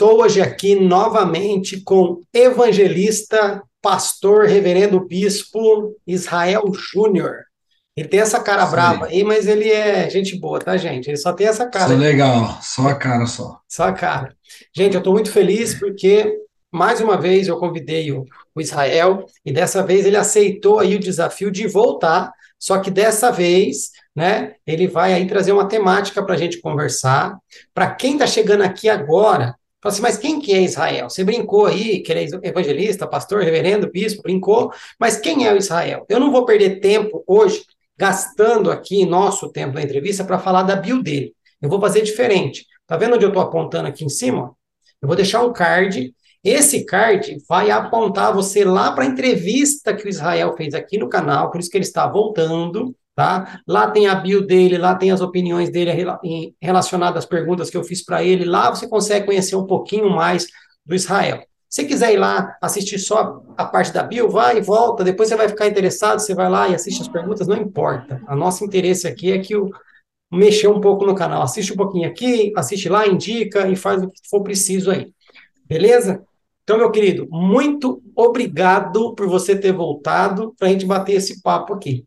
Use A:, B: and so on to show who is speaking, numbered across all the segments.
A: Estou hoje aqui novamente com evangelista, pastor, reverendo bispo Israel Júnior. Ele tem essa cara Sim. brava aí, mas ele é gente boa, tá, gente? Ele só tem essa cara. Sou
B: legal, só a cara só.
A: Só a cara. Gente, eu estou muito feliz porque, mais uma vez, eu convidei o, o Israel e dessa vez ele aceitou aí o desafio de voltar, só que dessa vez né? Ele vai aí trazer uma temática para a gente conversar. Para quem está chegando aqui agora, Fala assim, mas quem que é Israel? Você brincou aí, que ele é evangelista, pastor, reverendo, bispo, brincou, mas quem é o Israel? Eu não vou perder tempo hoje gastando aqui nosso tempo da entrevista para falar da bio dele. Eu vou fazer diferente. Tá vendo onde eu estou apontando aqui em cima? Eu vou deixar um card. Esse card vai apontar você lá para a entrevista que o Israel fez aqui no canal, por isso que ele está voltando. Tá? Lá tem a bio dele, lá tem as opiniões dele relacionadas às perguntas que eu fiz para ele. Lá você consegue conhecer um pouquinho mais do Israel. Se quiser ir lá assistir só a parte da bio, vai e volta. Depois você vai ficar interessado, você vai lá e assiste as perguntas, não importa. O nosso interesse aqui é que o mexer um pouco no canal. Assiste um pouquinho aqui, assiste lá, indica e faz o que for preciso aí. Beleza? Então, meu querido, muito obrigado por você ter voltado para a gente bater esse papo aqui.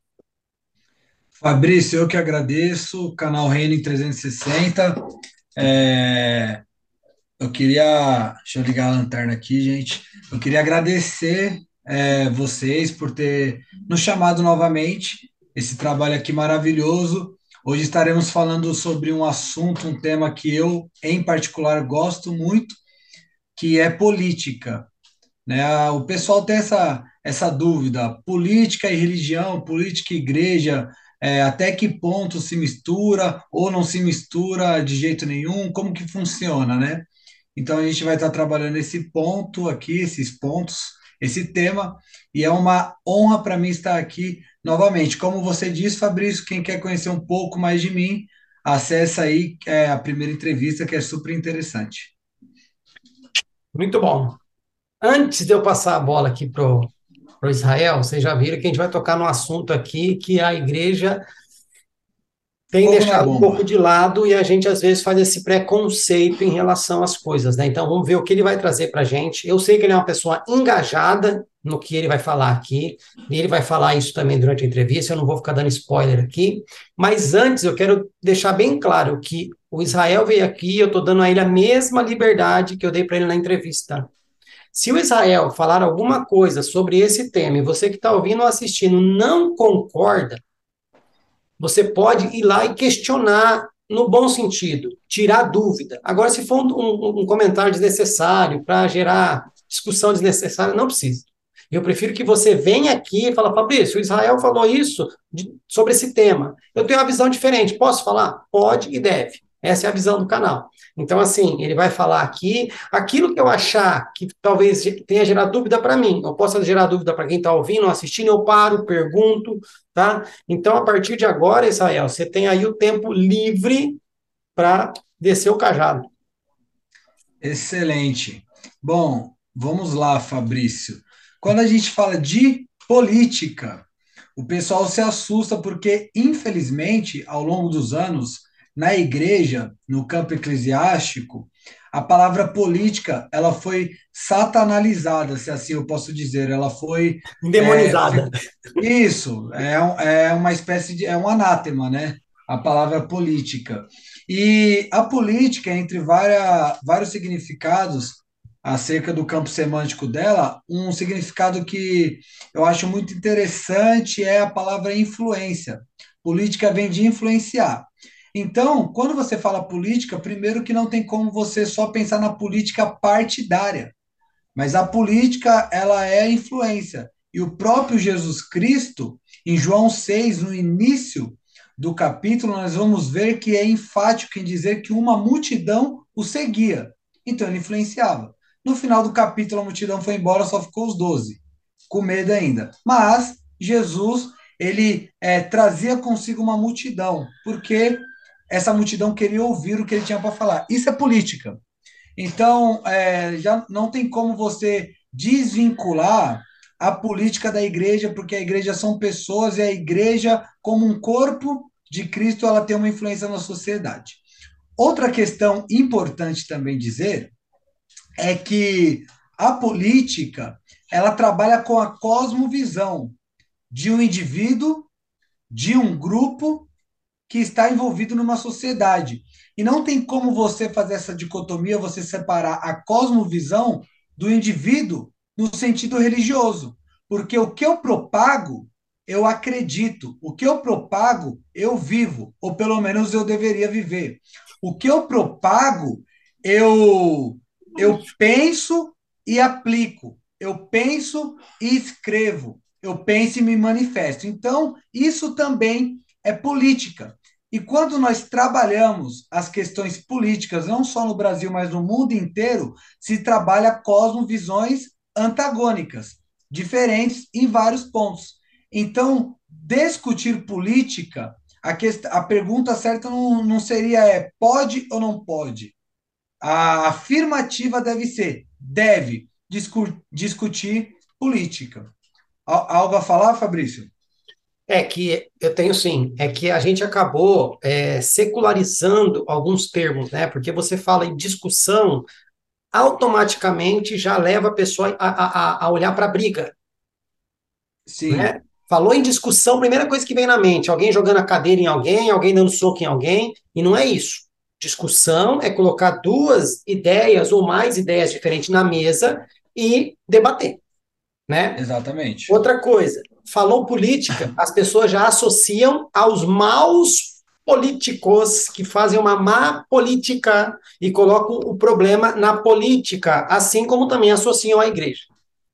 B: Fabrício, eu que agradeço, canal Reino 360. É, eu queria. Deixa eu ligar a lanterna aqui, gente. Eu queria agradecer é, vocês por ter nos chamado novamente. Esse trabalho aqui maravilhoso. Hoje estaremos falando sobre um assunto, um tema que eu, em particular, gosto muito, que é política. Né? O pessoal tem essa, essa dúvida: política e religião, política e igreja, é, até que ponto se mistura ou não se mistura de jeito nenhum, como que funciona, né? Então a gente vai estar trabalhando esse ponto aqui, esses pontos, esse tema, e é uma honra para mim estar aqui novamente. Como você disse, Fabrício, quem quer conhecer um pouco mais de mim, acessa aí é, a primeira entrevista, que é super interessante.
A: Muito bom. Antes de eu passar a bola aqui para o para Israel, vocês já viram que a gente vai tocar num assunto aqui que a igreja tem deixado um pouco de lado e a gente às vezes faz esse preconceito em relação às coisas, né? Então vamos ver o que ele vai trazer para a gente. Eu sei que ele é uma pessoa engajada no que ele vai falar aqui, e ele vai falar isso também durante a entrevista. Eu não vou ficar dando spoiler aqui, mas antes eu quero deixar bem claro que o Israel veio aqui, eu estou dando a ele a mesma liberdade que eu dei para ele na entrevista. Se o Israel falar alguma coisa sobre esse tema e você que está ouvindo ou assistindo não concorda, você pode ir lá e questionar no bom sentido, tirar dúvida. Agora, se for um, um, comentário desnecessário para gerar discussão desnecessária, não precisa. Eu prefiro que você venha aqui e fale, Fabrício, o Israel falou isso de, sobre esse tema. Eu tenho uma visão diferente. Posso falar? Pode e deve. Essa é a visão do canal. Então, assim, ele vai falar aqui aquilo que eu achar que talvez tenha gerado dúvida para mim, ou possa gerar dúvida para quem está ouvindo ou assistindo, eu paro, pergunto, tá? Então, a partir de agora, Israel, você tem aí o tempo livre para descer o cajado.
B: Excelente. Bom, vamos lá, Fabrício. Quando a gente fala de política, o pessoal se assusta porque, infelizmente, ao longo dos anos, na igreja, no campo eclesiástico, a palavra política ela foi satanalizada, se assim eu posso dizer. Ela foi
A: demonizada.
B: É, isso é, é uma espécie de é um anátema, né? A palavra política. E a política, entre várias, vários significados acerca do campo semântico dela, um significado que eu acho muito interessante é a palavra influência. Política vem de influenciar. Então, quando você fala política, primeiro que não tem como você só pensar na política partidária, mas a política ela é influência. E o próprio Jesus Cristo, em João 6, no início do capítulo, nós vamos ver que é enfático em dizer que uma multidão o seguia. Então ele influenciava. No final do capítulo, a multidão foi embora, só ficou os doze, com medo ainda. Mas Jesus, ele é, trazia consigo uma multidão, porque essa multidão queria ouvir o que ele tinha para falar. Isso é política. Então, é, já não tem como você desvincular a política da igreja, porque a igreja são pessoas e a igreja, como um corpo de Cristo, ela tem uma influência na sociedade. Outra questão importante também dizer é que a política ela trabalha com a cosmovisão de um indivíduo, de um grupo que está envolvido numa sociedade. E não tem como você fazer essa dicotomia, você separar a cosmovisão do indivíduo no sentido religioso. Porque o que eu propago, eu acredito. O que eu propago, eu vivo. Ou pelo menos eu deveria viver. O que eu propago, eu, eu penso e aplico. Eu penso e escrevo. Eu penso e me manifesto. Então, isso também é política. E quando nós trabalhamos as questões políticas, não só no Brasil, mas no mundo inteiro, se trabalha cosmovisões antagônicas, diferentes em vários pontos. Então, discutir política, a, quest... a pergunta certa não, não seria é pode ou não pode. A afirmativa deve ser deve discu... discutir política. Algo a falar, Fabrício?
A: É que eu tenho sim, é que a gente acabou é, secularizando alguns termos, né? Porque você fala em discussão, automaticamente já leva a pessoa a, a, a olhar para a briga. Sim. Né? Falou em discussão, primeira coisa que vem na mente, alguém jogando a cadeira em alguém, alguém dando soco em alguém, e não é isso. Discussão é colocar duas ideias ou mais ideias diferentes na mesa e debater, né?
B: Exatamente.
A: Outra coisa, falou política, as pessoas já associam aos maus políticos que fazem uma má política e colocam o problema na política, assim como também associam à igreja.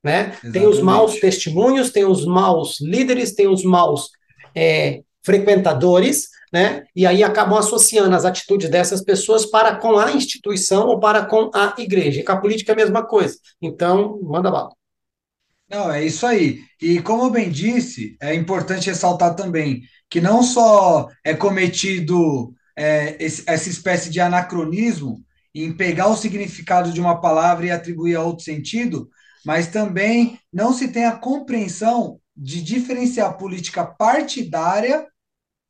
A: Né? Tem os maus testemunhos, tem os maus líderes, tem os maus é, frequentadores, né? E aí acabam associando as atitudes dessas pessoas para com a instituição ou para com a igreja. E com a política é a mesma coisa. Então, manda bala.
B: Não, é isso aí. E como eu bem disse, é importante ressaltar também que não só é cometido é, esse, essa espécie de anacronismo em pegar o significado de uma palavra e atribuir a outro sentido, mas também não se tem a compreensão de diferenciar política partidária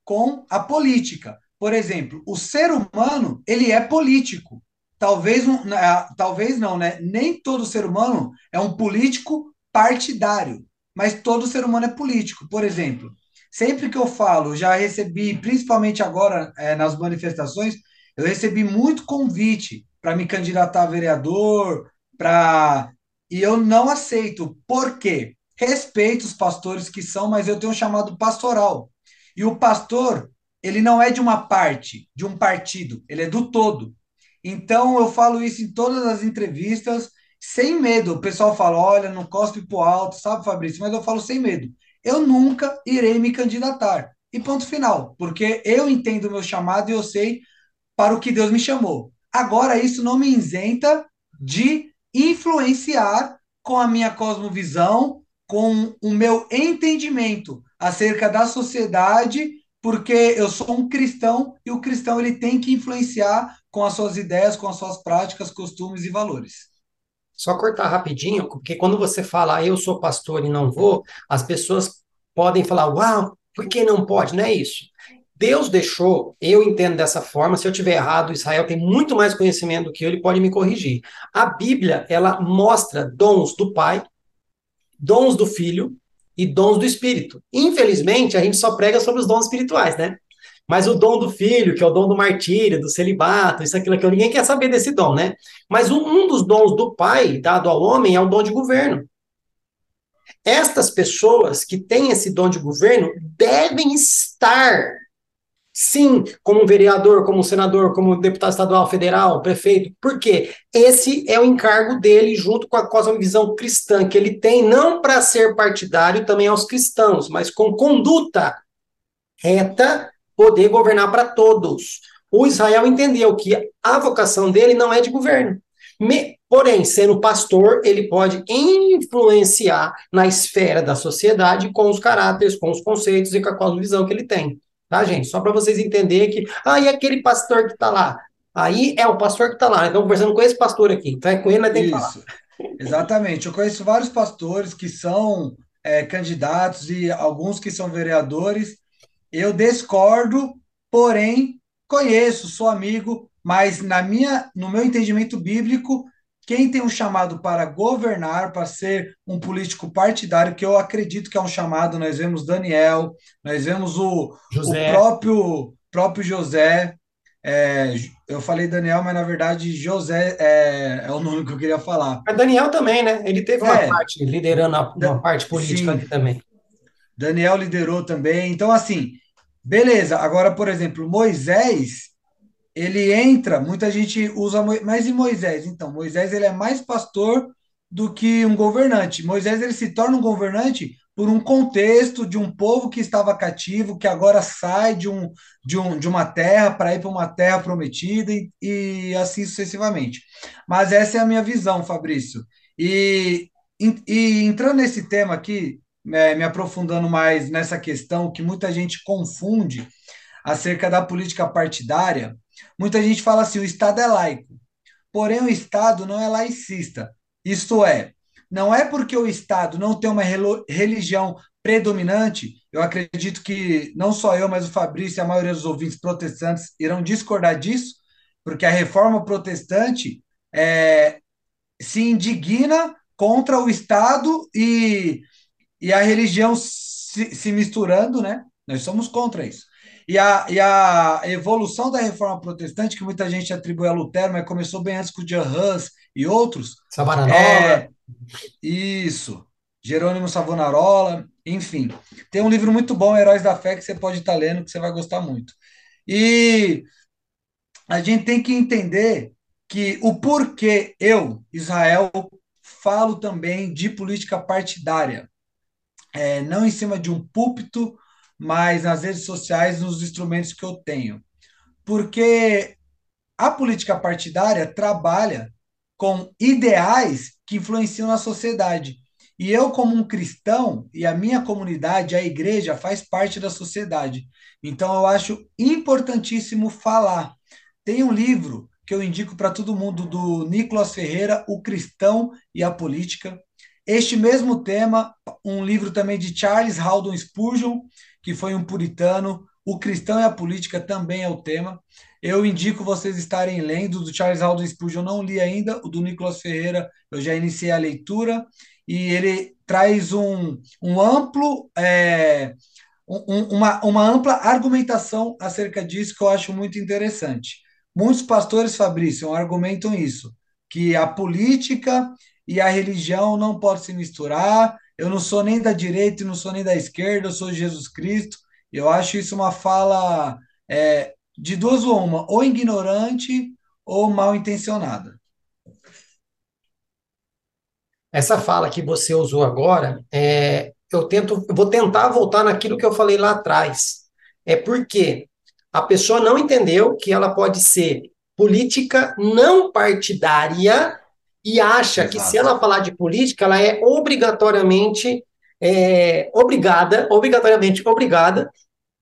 B: com a política. Por exemplo, o ser humano, ele é político. Talvez, né, talvez não, né? Nem todo ser humano é um político partidário, mas todo ser humano é político. Por exemplo, sempre que eu falo, já recebi, principalmente agora é, nas manifestações, eu recebi muito convite para me candidatar a vereador, para e eu não aceito. Por quê? Respeito os pastores que são, mas eu tenho um chamado pastoral. E o pastor, ele não é de uma parte, de um partido, ele é do todo. Então eu falo isso em todas as entrevistas, sem medo. O pessoal fala: olha, não cospe pro alto, sabe, Fabrício? Mas eu falo sem medo. Eu nunca irei me candidatar. E ponto final, porque eu entendo o meu chamado e eu sei para o que Deus me chamou. Agora, isso não me isenta de influenciar com a minha cosmovisão, com o meu entendimento acerca da sociedade, porque eu sou um cristão e o cristão ele tem que influenciar com as suas ideias, com as suas práticas, costumes e valores.
A: Só cortar rapidinho, porque quando você fala ah, eu sou pastor e não vou, as pessoas podem falar, uau, por que não pode? Não é isso. Deus deixou, eu entendo dessa forma, se eu tiver errado, Israel tem muito mais conhecimento do que eu, ele pode me corrigir. A Bíblia, ela mostra dons do Pai, dons do Filho e dons do Espírito. Infelizmente, a gente só prega sobre os dons espirituais, né? Mas o dom do filho, que é o dom do martírio, do celibato, isso, aquilo, aquilo, ninguém quer saber desse dom, né? Mas um, dos dons do pai, dado ao homem, é o dom de governo. Estas pessoas que têm esse dom de governo devem estar Sim, como vereador, como senador, como deputado estadual, federal, prefeito. Por quê? Esse é o encargo dele, junto com a cosmovisão cristã que ele tem, não para ser partidário também aos cristãos, mas com conduta reta, poder governar para todos. O Israel entendeu que a vocação dele não é de governo. Me, porém, sendo pastor, ele pode influenciar na esfera da sociedade com os caráteres, com os conceitos e com a cosmovisão que ele tem tá, gente? Só para vocês entenderem que, ah, e aquele pastor que está lá? Aí é o pastor que está lá. Então, conversando com esse pastor aqui. Então, é com ele, nós temos que falar.
B: Exatamente. Eu conheço vários pastores que são é, candidatos e alguns que são vereadores. Eu discordo, porém, conheço, sou amigo, mas na minha, no meu entendimento bíblico, quem tem um chamado para governar, para ser um político partidário, que eu acredito que é um chamado, nós vemos Daniel, nós vemos o, o próprio, próprio José, é, eu falei Daniel, mas na verdade José é, é, o nome que eu queria falar.
A: Mas Daniel também, né? Ele teve uma é, parte liderando uma, uma parte política ali também.
B: Daniel liderou também. Então, assim, beleza. Agora, por exemplo, Moisés, ele entra, muita gente usa, mas e Moisés? Então, Moisés ele é mais pastor do que um governante. Moisés ele se torna um governante por um contexto de um povo que estava cativo, que agora sai de, um, de, um, de uma terra para ir para uma terra prometida e, e assim sucessivamente. Mas essa é a minha visão, Fabrício. E, e entrando nesse tema aqui, é, me aprofundando mais nessa questão que muita gente confunde acerca da política partidária, Muita gente fala assim: o Estado é laico. Porém, o Estado não é laicista. Isto é, não é porque o Estado não tem uma religião predominante, eu acredito que não só eu, mas o Fabrício e a maioria dos ouvintes protestantes irão discordar disso, porque a reforma protestante é, se indigna contra o Estado e, e a religião se, se misturando, né? Nós somos contra isso. E a, e a evolução da reforma protestante, que muita gente atribui a Lutero, mas começou bem antes com John Hus e outros.
A: Savonarola. É,
B: isso. Jerônimo Savonarola, enfim. Tem um livro muito bom, Heróis da Fé, que você pode estar lendo, que você vai gostar muito. E a gente tem que entender que o porquê eu, Israel, falo também de política partidária. É, não em cima de um púlpito mas nas redes sociais, nos instrumentos que eu tenho. Porque a política partidária trabalha com ideais que influenciam na sociedade. E eu, como um cristão, e a minha comunidade, a igreja, faz parte da sociedade. Então, eu acho importantíssimo falar. Tem um livro que eu indico para todo mundo, do Nicolas Ferreira, O Cristão e a Política. Este mesmo tema, um livro também de Charles Haldon Spurgeon, que foi um puritano, o cristão e a política também é o tema. Eu indico vocês estarem lendo do Charles Haldon Spurgeon, eu não li ainda, o do Nicolas Ferreira, eu já iniciei a leitura, e ele traz um, um amplo, é, um, uma, uma ampla argumentação acerca disso que eu acho muito interessante. Muitos pastores, Fabrício, argumentam isso, que a política e a religião não podem se misturar, eu não sou nem da direita não sou nem da esquerda, eu sou Jesus Cristo. Eu acho isso uma fala é, de duas ou uma, ou ignorante ou mal intencionada.
A: Essa fala que você usou agora, é, eu tento, eu vou tentar voltar naquilo que eu falei lá atrás. É porque a pessoa não entendeu que ela pode ser política não partidária e acha Exato. que se ela falar de política, ela é obrigatoriamente é, obrigada, obrigatoriamente obrigada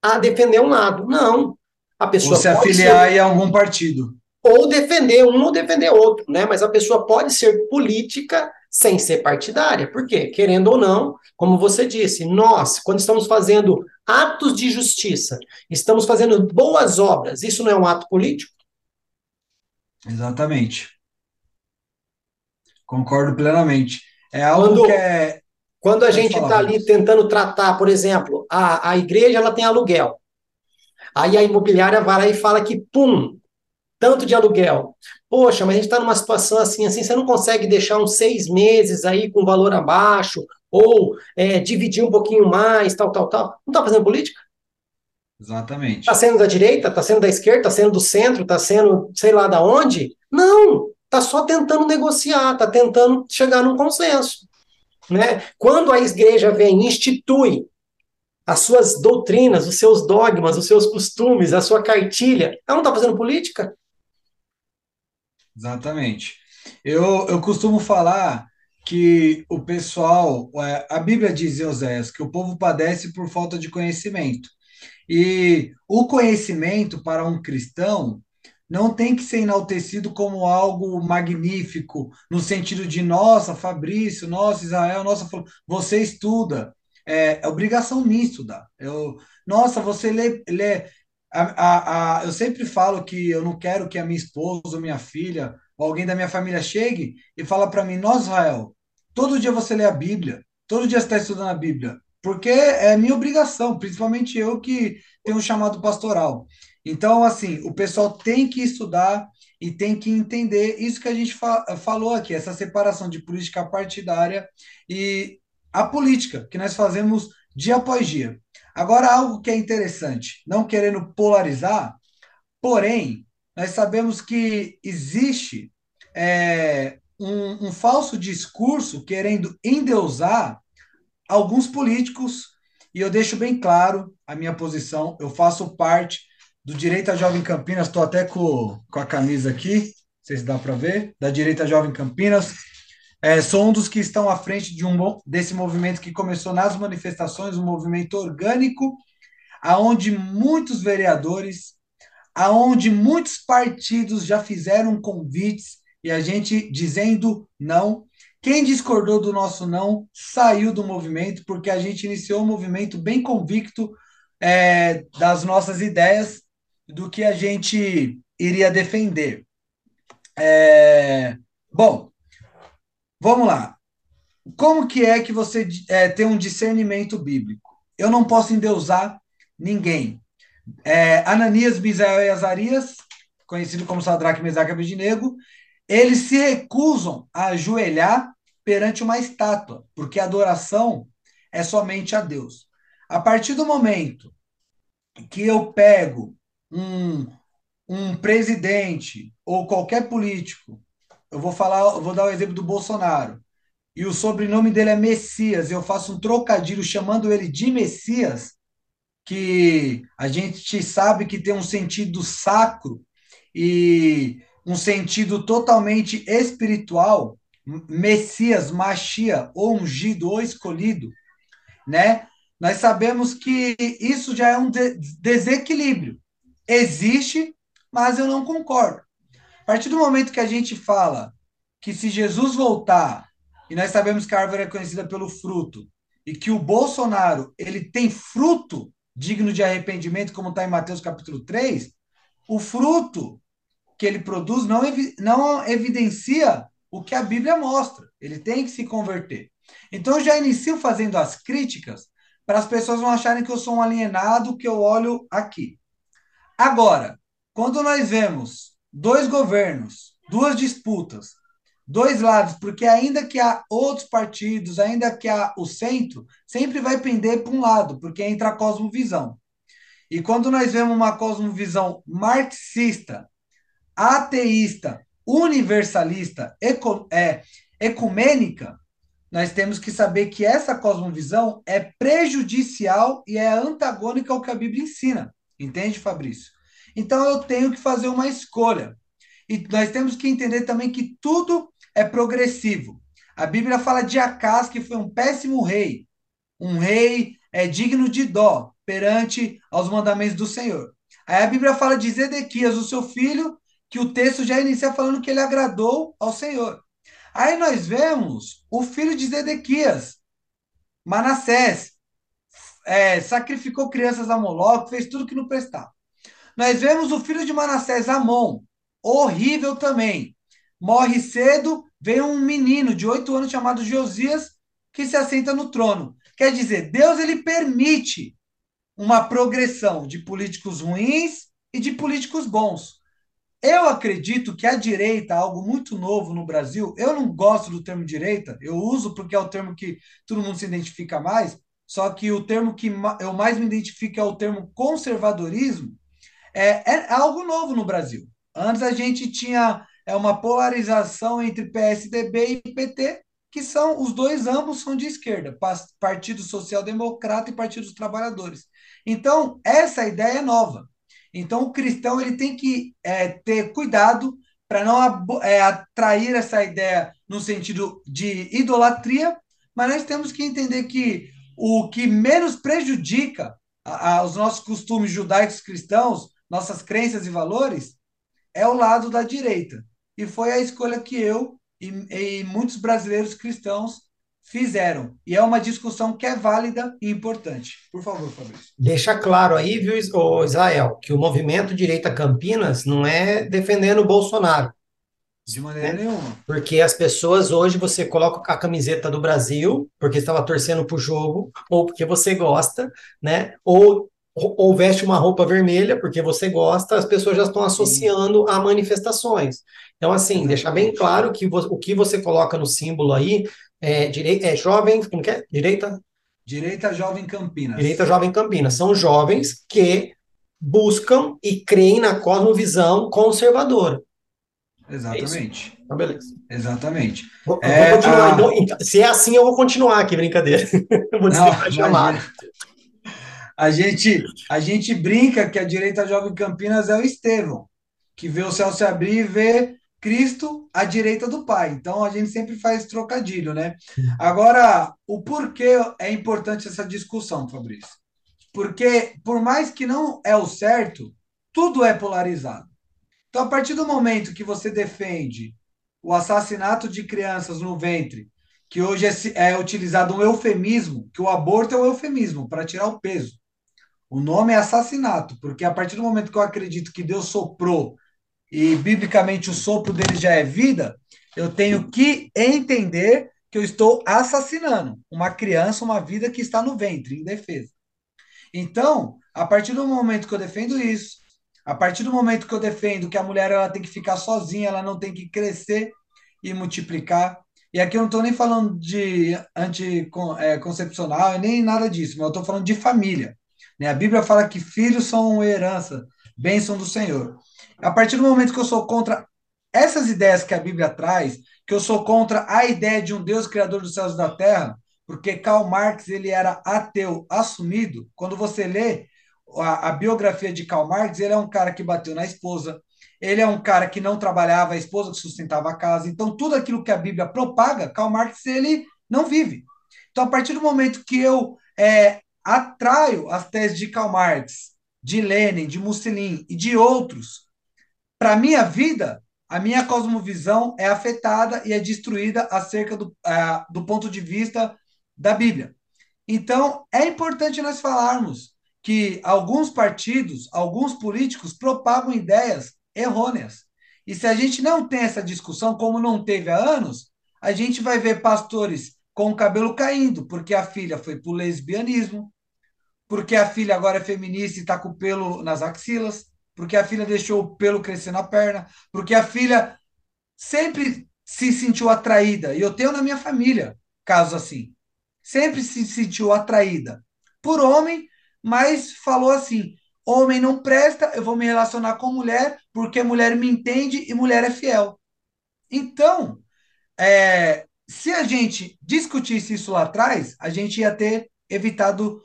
A: a defender um lado. Não. A pessoa
B: ou se afiliar ser, a algum partido.
A: Ou defender um ou defender outro, né? Mas a pessoa pode ser política sem ser partidária. Por quê? Querendo ou não, como você disse, nós, quando estamos fazendo atos de justiça, estamos fazendo boas obras, isso não é um ato político?
B: Exatamente. Concordo plenamente. É algo quando, que é.
A: Quando a gente está ali tentando tratar, por exemplo, a, a igreja ela tem aluguel. Aí a imobiliária vai lá e fala que, pum, tanto de aluguel. Poxa, mas a gente está numa situação assim, assim, você não consegue deixar uns seis meses aí com valor abaixo, ou é, dividir um pouquinho mais, tal, tal, tal. Não está fazendo política?
B: Exatamente.
A: Está sendo da direita, está sendo da esquerda, está sendo do centro, está sendo sei lá da onde? Não, está só tentando negociar, está tentando chegar num consenso. Né? Quando a igreja vem e institui as suas doutrinas, os seus dogmas, os seus costumes, a sua cartilha, ela não está fazendo política?
B: Exatamente. Eu, eu costumo falar que o pessoal, é, a Bíblia diz em Oséias que o povo padece por falta de conhecimento. E o conhecimento para um cristão não tem que ser enaltecido como algo magnífico, no sentido de, nossa, Fabrício, nossa, Israel, nossa, você estuda. É, é obrigação minha estudar. Eu, nossa, você lê. lê a, a, a, eu sempre falo que eu não quero que a minha esposa, ou minha filha, ou alguém da minha família chegue e fala para mim, nossa, Israel, todo dia você lê a Bíblia, todo dia você está estudando a Bíblia, porque é minha obrigação, principalmente eu que tenho um chamado pastoral. Então, assim, o pessoal tem que estudar e tem que entender isso que a gente fa falou aqui, essa separação de política partidária e a política que nós fazemos dia após dia. Agora, algo que é interessante, não querendo polarizar, porém, nós sabemos que existe é, um, um falso discurso querendo endeusar alguns políticos, e eu deixo bem claro a minha posição, eu faço parte do Direita Jovem Campinas, estou até com, com a camisa aqui, não sei se dá para ver, da Direita Jovem Campinas. É, sou um dos que estão à frente de um desse movimento que começou nas manifestações, um movimento orgânico, aonde muitos vereadores, aonde muitos partidos já fizeram convites e a gente dizendo não. Quem discordou do nosso não saiu do movimento, porque a gente iniciou um movimento bem convicto é, das nossas ideias do que a gente iria defender. É, bom, vamos lá. Como que é que você é, tem um discernimento bíblico? Eu não posso endeusar ninguém. É, Ananias, Misael e Azarias, conhecido como Sadraque, Mesaque e Abednego, eles se recusam a ajoelhar perante uma estátua, porque a adoração é somente a Deus. A partir do momento que eu pego um, um presidente ou qualquer político, eu vou falar, eu vou dar o exemplo do Bolsonaro, e o sobrenome dele é Messias, eu faço um trocadilho chamando ele de Messias, que a gente sabe que tem um sentido sacro e um sentido totalmente espiritual, Messias, Machia, ou ungido, ou escolhido, né? Nós sabemos que isso já é um desequilíbrio existe, mas eu não concordo. A partir do momento que a gente fala que se Jesus voltar, e nós sabemos que a árvore é conhecida pelo fruto, e que o Bolsonaro ele tem fruto digno de arrependimento, como está em Mateus capítulo 3, o fruto que ele produz não, não evidencia o que a Bíblia mostra. Ele tem que se converter. Então eu já inicio fazendo as críticas para as pessoas não acharem que eu sou um alienado que eu olho aqui. Agora, quando nós vemos dois governos, duas disputas, dois lados, porque ainda que há outros partidos, ainda que há o centro, sempre vai pender para um lado, porque entra a cosmovisão. E quando nós vemos uma cosmovisão marxista, ateísta, universalista, eco, é, ecumênica, nós temos que saber que essa cosmovisão é prejudicial e é antagônica ao que a Bíblia ensina. Entende, Fabrício? Então eu tenho que fazer uma escolha. E nós temos que entender também que tudo é progressivo. A Bíblia fala de Acas, que foi um péssimo rei, um rei é digno de dó perante aos mandamentos do Senhor. Aí a Bíblia fala de Zedequias, o seu filho, que o texto já inicia falando que ele agradou ao Senhor. Aí nós vemos o filho de Zedequias, Manassés, é, sacrificou crianças a Moloque, fez tudo que não prestava. Nós vemos o filho de Manassés, Amon, horrível também. Morre cedo, vem um menino de oito anos chamado Josias, que se assenta no trono. Quer dizer, Deus ele permite uma progressão de políticos ruins e de políticos bons. Eu acredito que a direita, algo muito novo no Brasil, eu não gosto do termo direita, eu uso porque é o termo que todo mundo se identifica mais, só que o termo que eu mais me identifico é o termo conservadorismo, é, é algo novo no Brasil. Antes a gente tinha é uma polarização entre PSDB e PT, que são os dois ambos são de esquerda, Partido Social Democrata e Partido dos Trabalhadores. Então, essa ideia é nova. Então, o cristão ele tem que é, ter cuidado para não é, atrair essa ideia no sentido de idolatria, mas nós temos que entender que o que menos prejudica a, a, os nossos costumes judaicos cristãos, nossas crenças e valores, é o lado da direita. E foi a escolha que eu e, e muitos brasileiros cristãos fizeram. E é uma discussão que é válida e importante. Por favor, Fabrício.
A: Deixa claro aí, viu, Israel, que o movimento Direita Campinas não é defendendo o Bolsonaro.
B: De maneira né? nenhuma.
A: Porque as pessoas hoje você coloca a camiseta do Brasil, porque estava torcendo para o jogo, ou porque você gosta, né? Ou, ou veste uma roupa vermelha porque você gosta, as pessoas já estão associando Sim. a manifestações. Então, assim, Exatamente. deixar bem claro que o que você coloca no símbolo aí é, direi é jovem, como que é? Direita?
B: Direita Jovem Campinas.
A: Direita Jovem Campinas. São jovens que buscam e creem na cosmovisão conservadora.
B: Exatamente.
A: É então, beleza.
B: Exatamente.
A: Vou, é, vou continuar. A... Então, então, se é assim, eu vou continuar aqui, brincadeira. eu vou
B: chamar. A gente, a gente brinca que a direita Jovem Campinas é o Estevão, que vê o céu se abrir e vê Cristo à direita do Pai. Então a gente sempre faz trocadilho, né? Agora, o porquê é importante essa discussão, Fabrício? Porque por mais que não é o certo, tudo é polarizado. Então, a partir do momento que você defende o assassinato de crianças no ventre, que hoje é, é utilizado um eufemismo, que o aborto é um eufemismo para tirar o peso. O nome é assassinato, porque a partir do momento que eu acredito que Deus soprou e biblicamente o sopro dele já é vida, eu tenho que entender que eu estou assassinando uma criança, uma vida que está no ventre, em defesa. Então, a partir do momento que eu defendo isso, a partir do momento que eu defendo que a mulher ela tem que ficar sozinha, ela não tem que crescer e multiplicar. E aqui eu não estou nem falando de anticoncepcional, é, nem nada disso, mas eu estou falando de família. Né? A Bíblia fala que filhos são herança, bênção do Senhor. A partir do momento que eu sou contra essas ideias que a Bíblia traz, que eu sou contra a ideia de um Deus criador dos céus e da terra, porque Karl Marx ele era ateu assumido. Quando você lê a, a, biografia de Karl Marx, ele é um cara que bateu na esposa, ele é um cara que não trabalhava, a esposa que sustentava a casa. Então, tudo aquilo que a Bíblia propaga, Karl Marx ele não vive. Então, a partir do momento que eu é, atraio as teses de Karl Marx, de Lenin, de Mussolini e de outros para a minha vida, a minha cosmovisão é afetada e é destruída acerca do, uh, do ponto de vista da Bíblia. Então, é importante nós falarmos que alguns partidos, alguns políticos propagam ideias errôneas. E se a gente não tem essa discussão, como não teve há anos, a gente vai ver pastores com o cabelo caindo, porque a filha foi para o lesbianismo, porque a filha agora é feminista e está com o pelo nas axilas, porque a filha deixou o pelo crescer na perna, porque a filha sempre se sentiu atraída. E eu tenho na minha família casos assim. Sempre se sentiu atraída por homem, mas falou assim: homem não presta, eu vou me relacionar com mulher, porque mulher me entende e mulher é fiel. Então, é, se a gente discutisse isso lá atrás, a gente ia ter evitado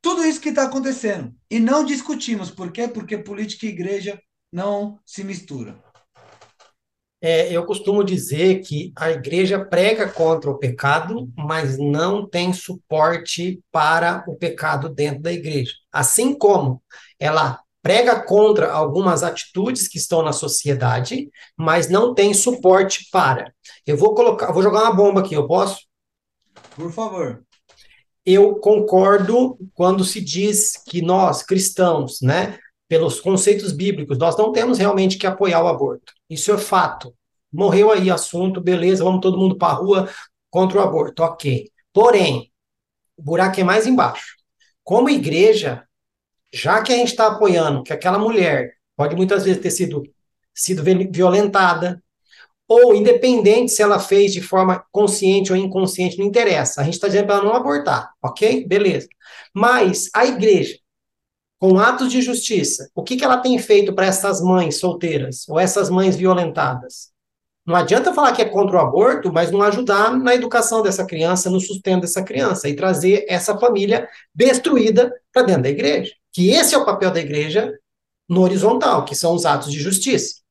B: tudo isso que está acontecendo. E não discutimos. Por quê? Porque política e igreja não se misturam.
A: É, eu costumo dizer que a igreja prega contra o pecado, mas não tem suporte para o pecado dentro da igreja. Assim como ela prega contra algumas atitudes que estão na sociedade, mas não tem suporte para. Eu vou colocar, vou jogar uma bomba aqui, eu posso?
B: Por favor
A: eu concordo quando se diz que nós, cristãos, né, pelos conceitos bíblicos, nós não temos realmente que apoiar o aborto. Isso é fato. Morreu aí assunto, beleza, vamos todo mundo para a rua contra o aborto, ok. Porém, o buraco é mais embaixo. Como igreja, já que a gente está apoiando que aquela mulher pode muitas vezes ter sido, sido violentada, ou independente se ela fez de forma consciente ou inconsciente, não interessa. A gente está dizendo para ela não abortar, ok? Beleza. Mas a igreja, com atos de justiça, o que, que ela tem feito para essas mães solteiras ou essas mães violentadas? Não adianta falar que é contra o aborto, mas não ajudar na educação dessa criança, no sustento dessa criança e trazer essa família destruída para dentro da igreja. Que esse é o papel da igreja no horizontal, que são os atos de justiça.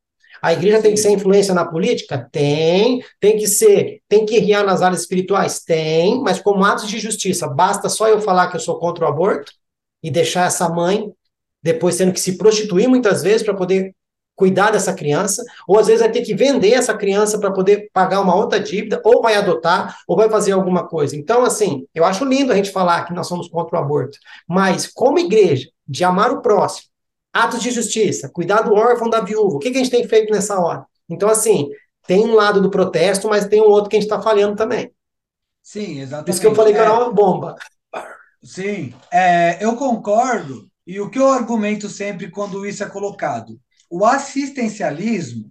A: A igreja tem que ser influência na política? Tem. Tem que ser, tem que guiar nas áreas espirituais? Tem, mas como atos de justiça, basta só eu falar que eu sou contra o aborto e deixar essa mãe depois tendo que se prostituir muitas vezes para poder cuidar dessa criança, ou às vezes vai ter que vender essa criança para poder pagar uma outra dívida, ou vai adotar, ou vai fazer alguma coisa. Então, assim, eu acho lindo a gente falar que nós somos contra o aborto, mas como igreja, de amar o próximo, Atos de justiça, cuidar do órfão da viúva. O que, que a gente tem feito nessa hora? Então, assim, tem um lado do protesto, mas tem um outro que a gente está falhando também.
B: Sim, exatamente.
A: Por isso que eu falei que era uma bomba.
B: Sim, é, eu concordo. E o que eu argumento sempre quando isso é colocado? O assistencialismo,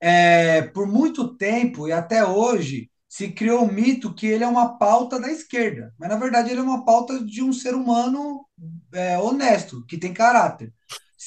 B: é, por muito tempo e até hoje, se criou o mito que ele é uma pauta da esquerda. Mas, na verdade, ele é uma pauta de um ser humano é, honesto, que tem caráter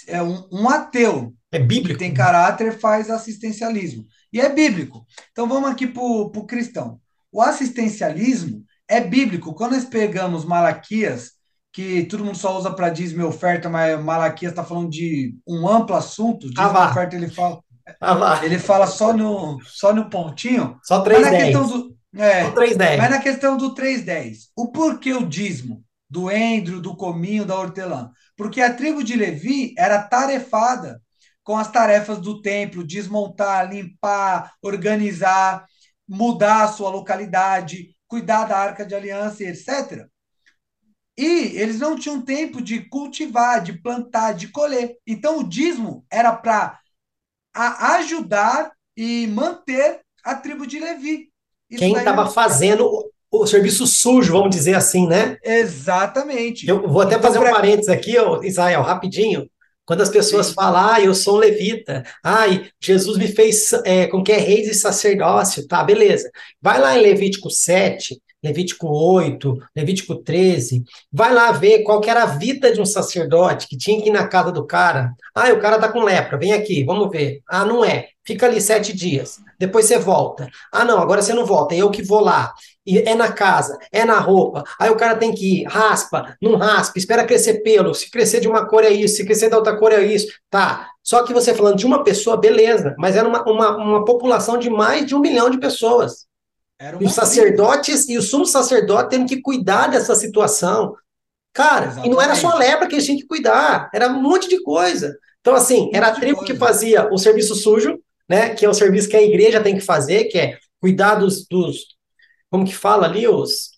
B: é um, um ateu
A: é bíblico.
B: que tem caráter faz assistencialismo. E é bíblico. Então vamos aqui para o cristão. O assistencialismo é bíblico. Quando nós pegamos Malaquias, que todo mundo só usa para dízimo e oferta, mas Malaquias está falando de um amplo assunto, dízimo
A: ah,
B: e oferta ele fala.
A: Ah,
B: ele fala só no, só no pontinho.
A: Só 3,10.
B: Do, é,
A: só 3,10.
B: Mas na questão do 3,10, o porquê o dízimo? Do endro, do cominho, da hortelã? porque a tribo de Levi era tarefada com as tarefas do templo, desmontar, limpar, organizar, mudar a sua localidade, cuidar da arca de aliança, etc. E eles não tinham tempo de cultivar, de plantar, de colher. Então o dízimo era para ajudar e manter a tribo de Levi.
A: Isso Quem estava fazendo o serviço sujo, vamos dizer assim, né?
B: Exatamente.
A: Eu vou até então, fazer um parênteses aqui, Israel, rapidinho. Quando as pessoas Sim. falam, ah, eu sou um levita, ai, Jesus me fez é, com que é rei e sacerdócio, tá, beleza. Vai lá em Levítico 7, Levítico 8, Levítico 13, vai lá ver qual que era a vida de um sacerdote que tinha que ir na casa do cara. Ah, o cara tá com lepra, vem aqui, vamos ver. Ah, não é. Fica ali sete dias, depois você volta. Ah, não, agora você não volta, é eu que vou lá. E é na casa, é na roupa. Aí o cara tem que ir, raspa, não raspa, espera crescer pelo. Se crescer de uma cor é isso, se crescer da outra cor é isso. Tá. Só que você falando de uma pessoa, beleza, mas era uma, uma, uma população de mais de um milhão de pessoas. e os sacerdotes e o sumo sacerdote tendo que cuidar dessa situação. Cara, Exatamente. e não era só a lepra que eles tinham que cuidar, era um monte de coisa. Então, assim, era a tribo que fazia o serviço sujo, né? Que é o serviço que a igreja tem que fazer, que é cuidar dos, dos como que fala ali, os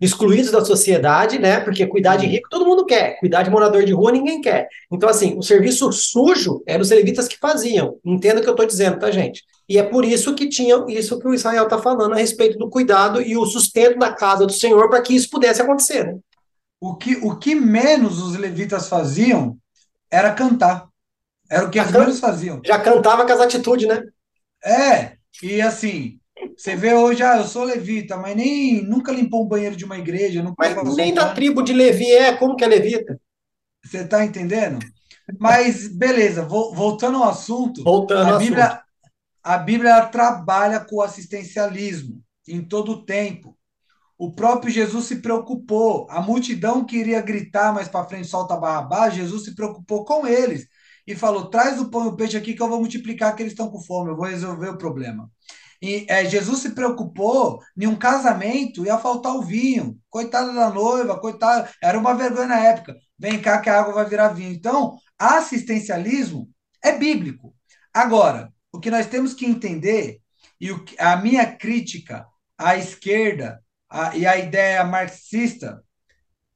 A: excluídos da sociedade, né? Porque cuidar de rico todo mundo quer, cuidar de morador de rua ninguém quer. Então, assim, o serviço sujo eram os levitas que faziam. Entenda o que eu estou dizendo, tá, gente? E é por isso que tinha isso que o Israel está falando a respeito do cuidado e o sustento da casa do Senhor para que isso pudesse acontecer. Né?
B: O, que, o que menos os levitas faziam era cantar. Era o que eles menos faziam.
A: Já cantava com as atitudes, né?
B: É, e assim, você vê hoje, ah, eu sou levita, mas nem nunca limpou um banheiro de uma igreja. Nunca
A: mas nem da tribo de Levi é, como que é levita?
B: Você está entendendo? Mas, beleza, voltando ao assunto.
A: Voltando
B: a Bíblia,
A: assunto.
B: A Bíblia trabalha com o assistencialismo em todo o tempo. O próprio Jesus se preocupou. A multidão queria gritar mais para frente, solta Barrabás. Jesus se preocupou com eles e falou: traz o pão e o peixe aqui que eu vou multiplicar, que eles estão com fome, eu vou resolver o problema. E é, Jesus se preocupou em um casamento, ia faltar o vinho. Coitada da noiva, coitada. Era uma vergonha na época. Vem cá que a água vai virar vinho. Então, assistencialismo é bíblico. Agora, o que nós temos que entender, e o, a minha crítica à esquerda a, e à ideia marxista,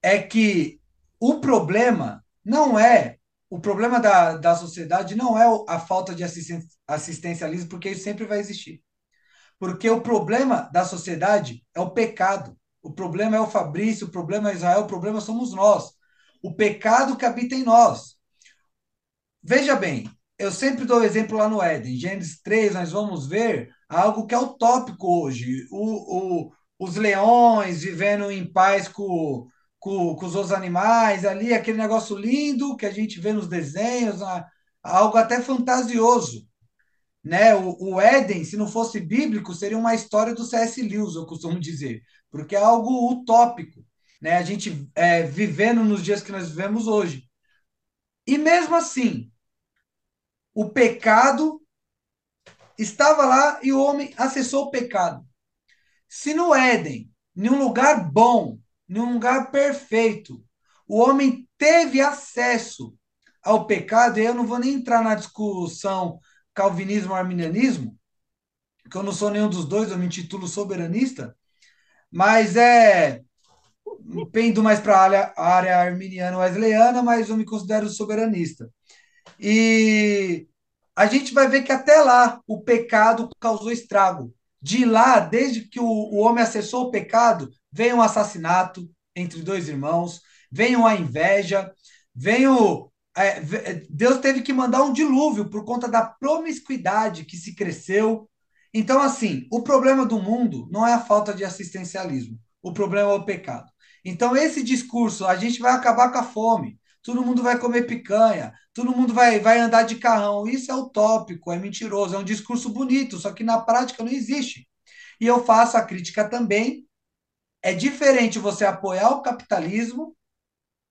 B: é que o problema não é o problema da, da sociedade não é a falta de assistencialismo, porque isso sempre vai existir. Porque o problema da sociedade é o pecado. O problema é o Fabrício, o problema é Israel, o problema somos nós. O pecado que habita em nós. Veja bem, eu sempre dou exemplo lá no Éden. Gênesis 3, nós vamos ver algo que é utópico hoje. O, o, os leões vivendo em paz com, com, com os outros animais ali, aquele negócio lindo que a gente vê nos desenhos, algo até fantasioso. Né? O, o Éden, se não fosse bíblico, seria uma história do C.S. Lewis, eu costumo dizer, porque é algo utópico, né? A gente é, vivendo nos dias que nós vivemos hoje. E mesmo assim, o pecado estava lá e o homem acessou o pecado. Se no Éden, em um lugar bom, em um lugar perfeito, o homem teve acesso ao pecado, e eu não vou nem entrar na discussão calvinismo ou arminianismo, que eu não sou nenhum dos dois, eu me intitulo soberanista, mas é pendo mais para a área, área arminiana wesleyana, mas eu me considero soberanista. E a gente vai ver que até lá o pecado causou estrago. De lá, desde que o, o homem acessou o pecado, veio um assassinato entre dois irmãos, veio a inveja, veio é, Deus teve que mandar um dilúvio por conta da promiscuidade que se cresceu. Então, assim, o problema do mundo não é a falta de assistencialismo, o problema é o pecado. Então, esse discurso, a gente vai acabar com a fome, todo mundo vai comer picanha, todo mundo vai, vai andar de carrão. Isso é utópico, é mentiroso, é um discurso bonito, só que na prática não existe. E eu faço a crítica também. É diferente você apoiar o capitalismo,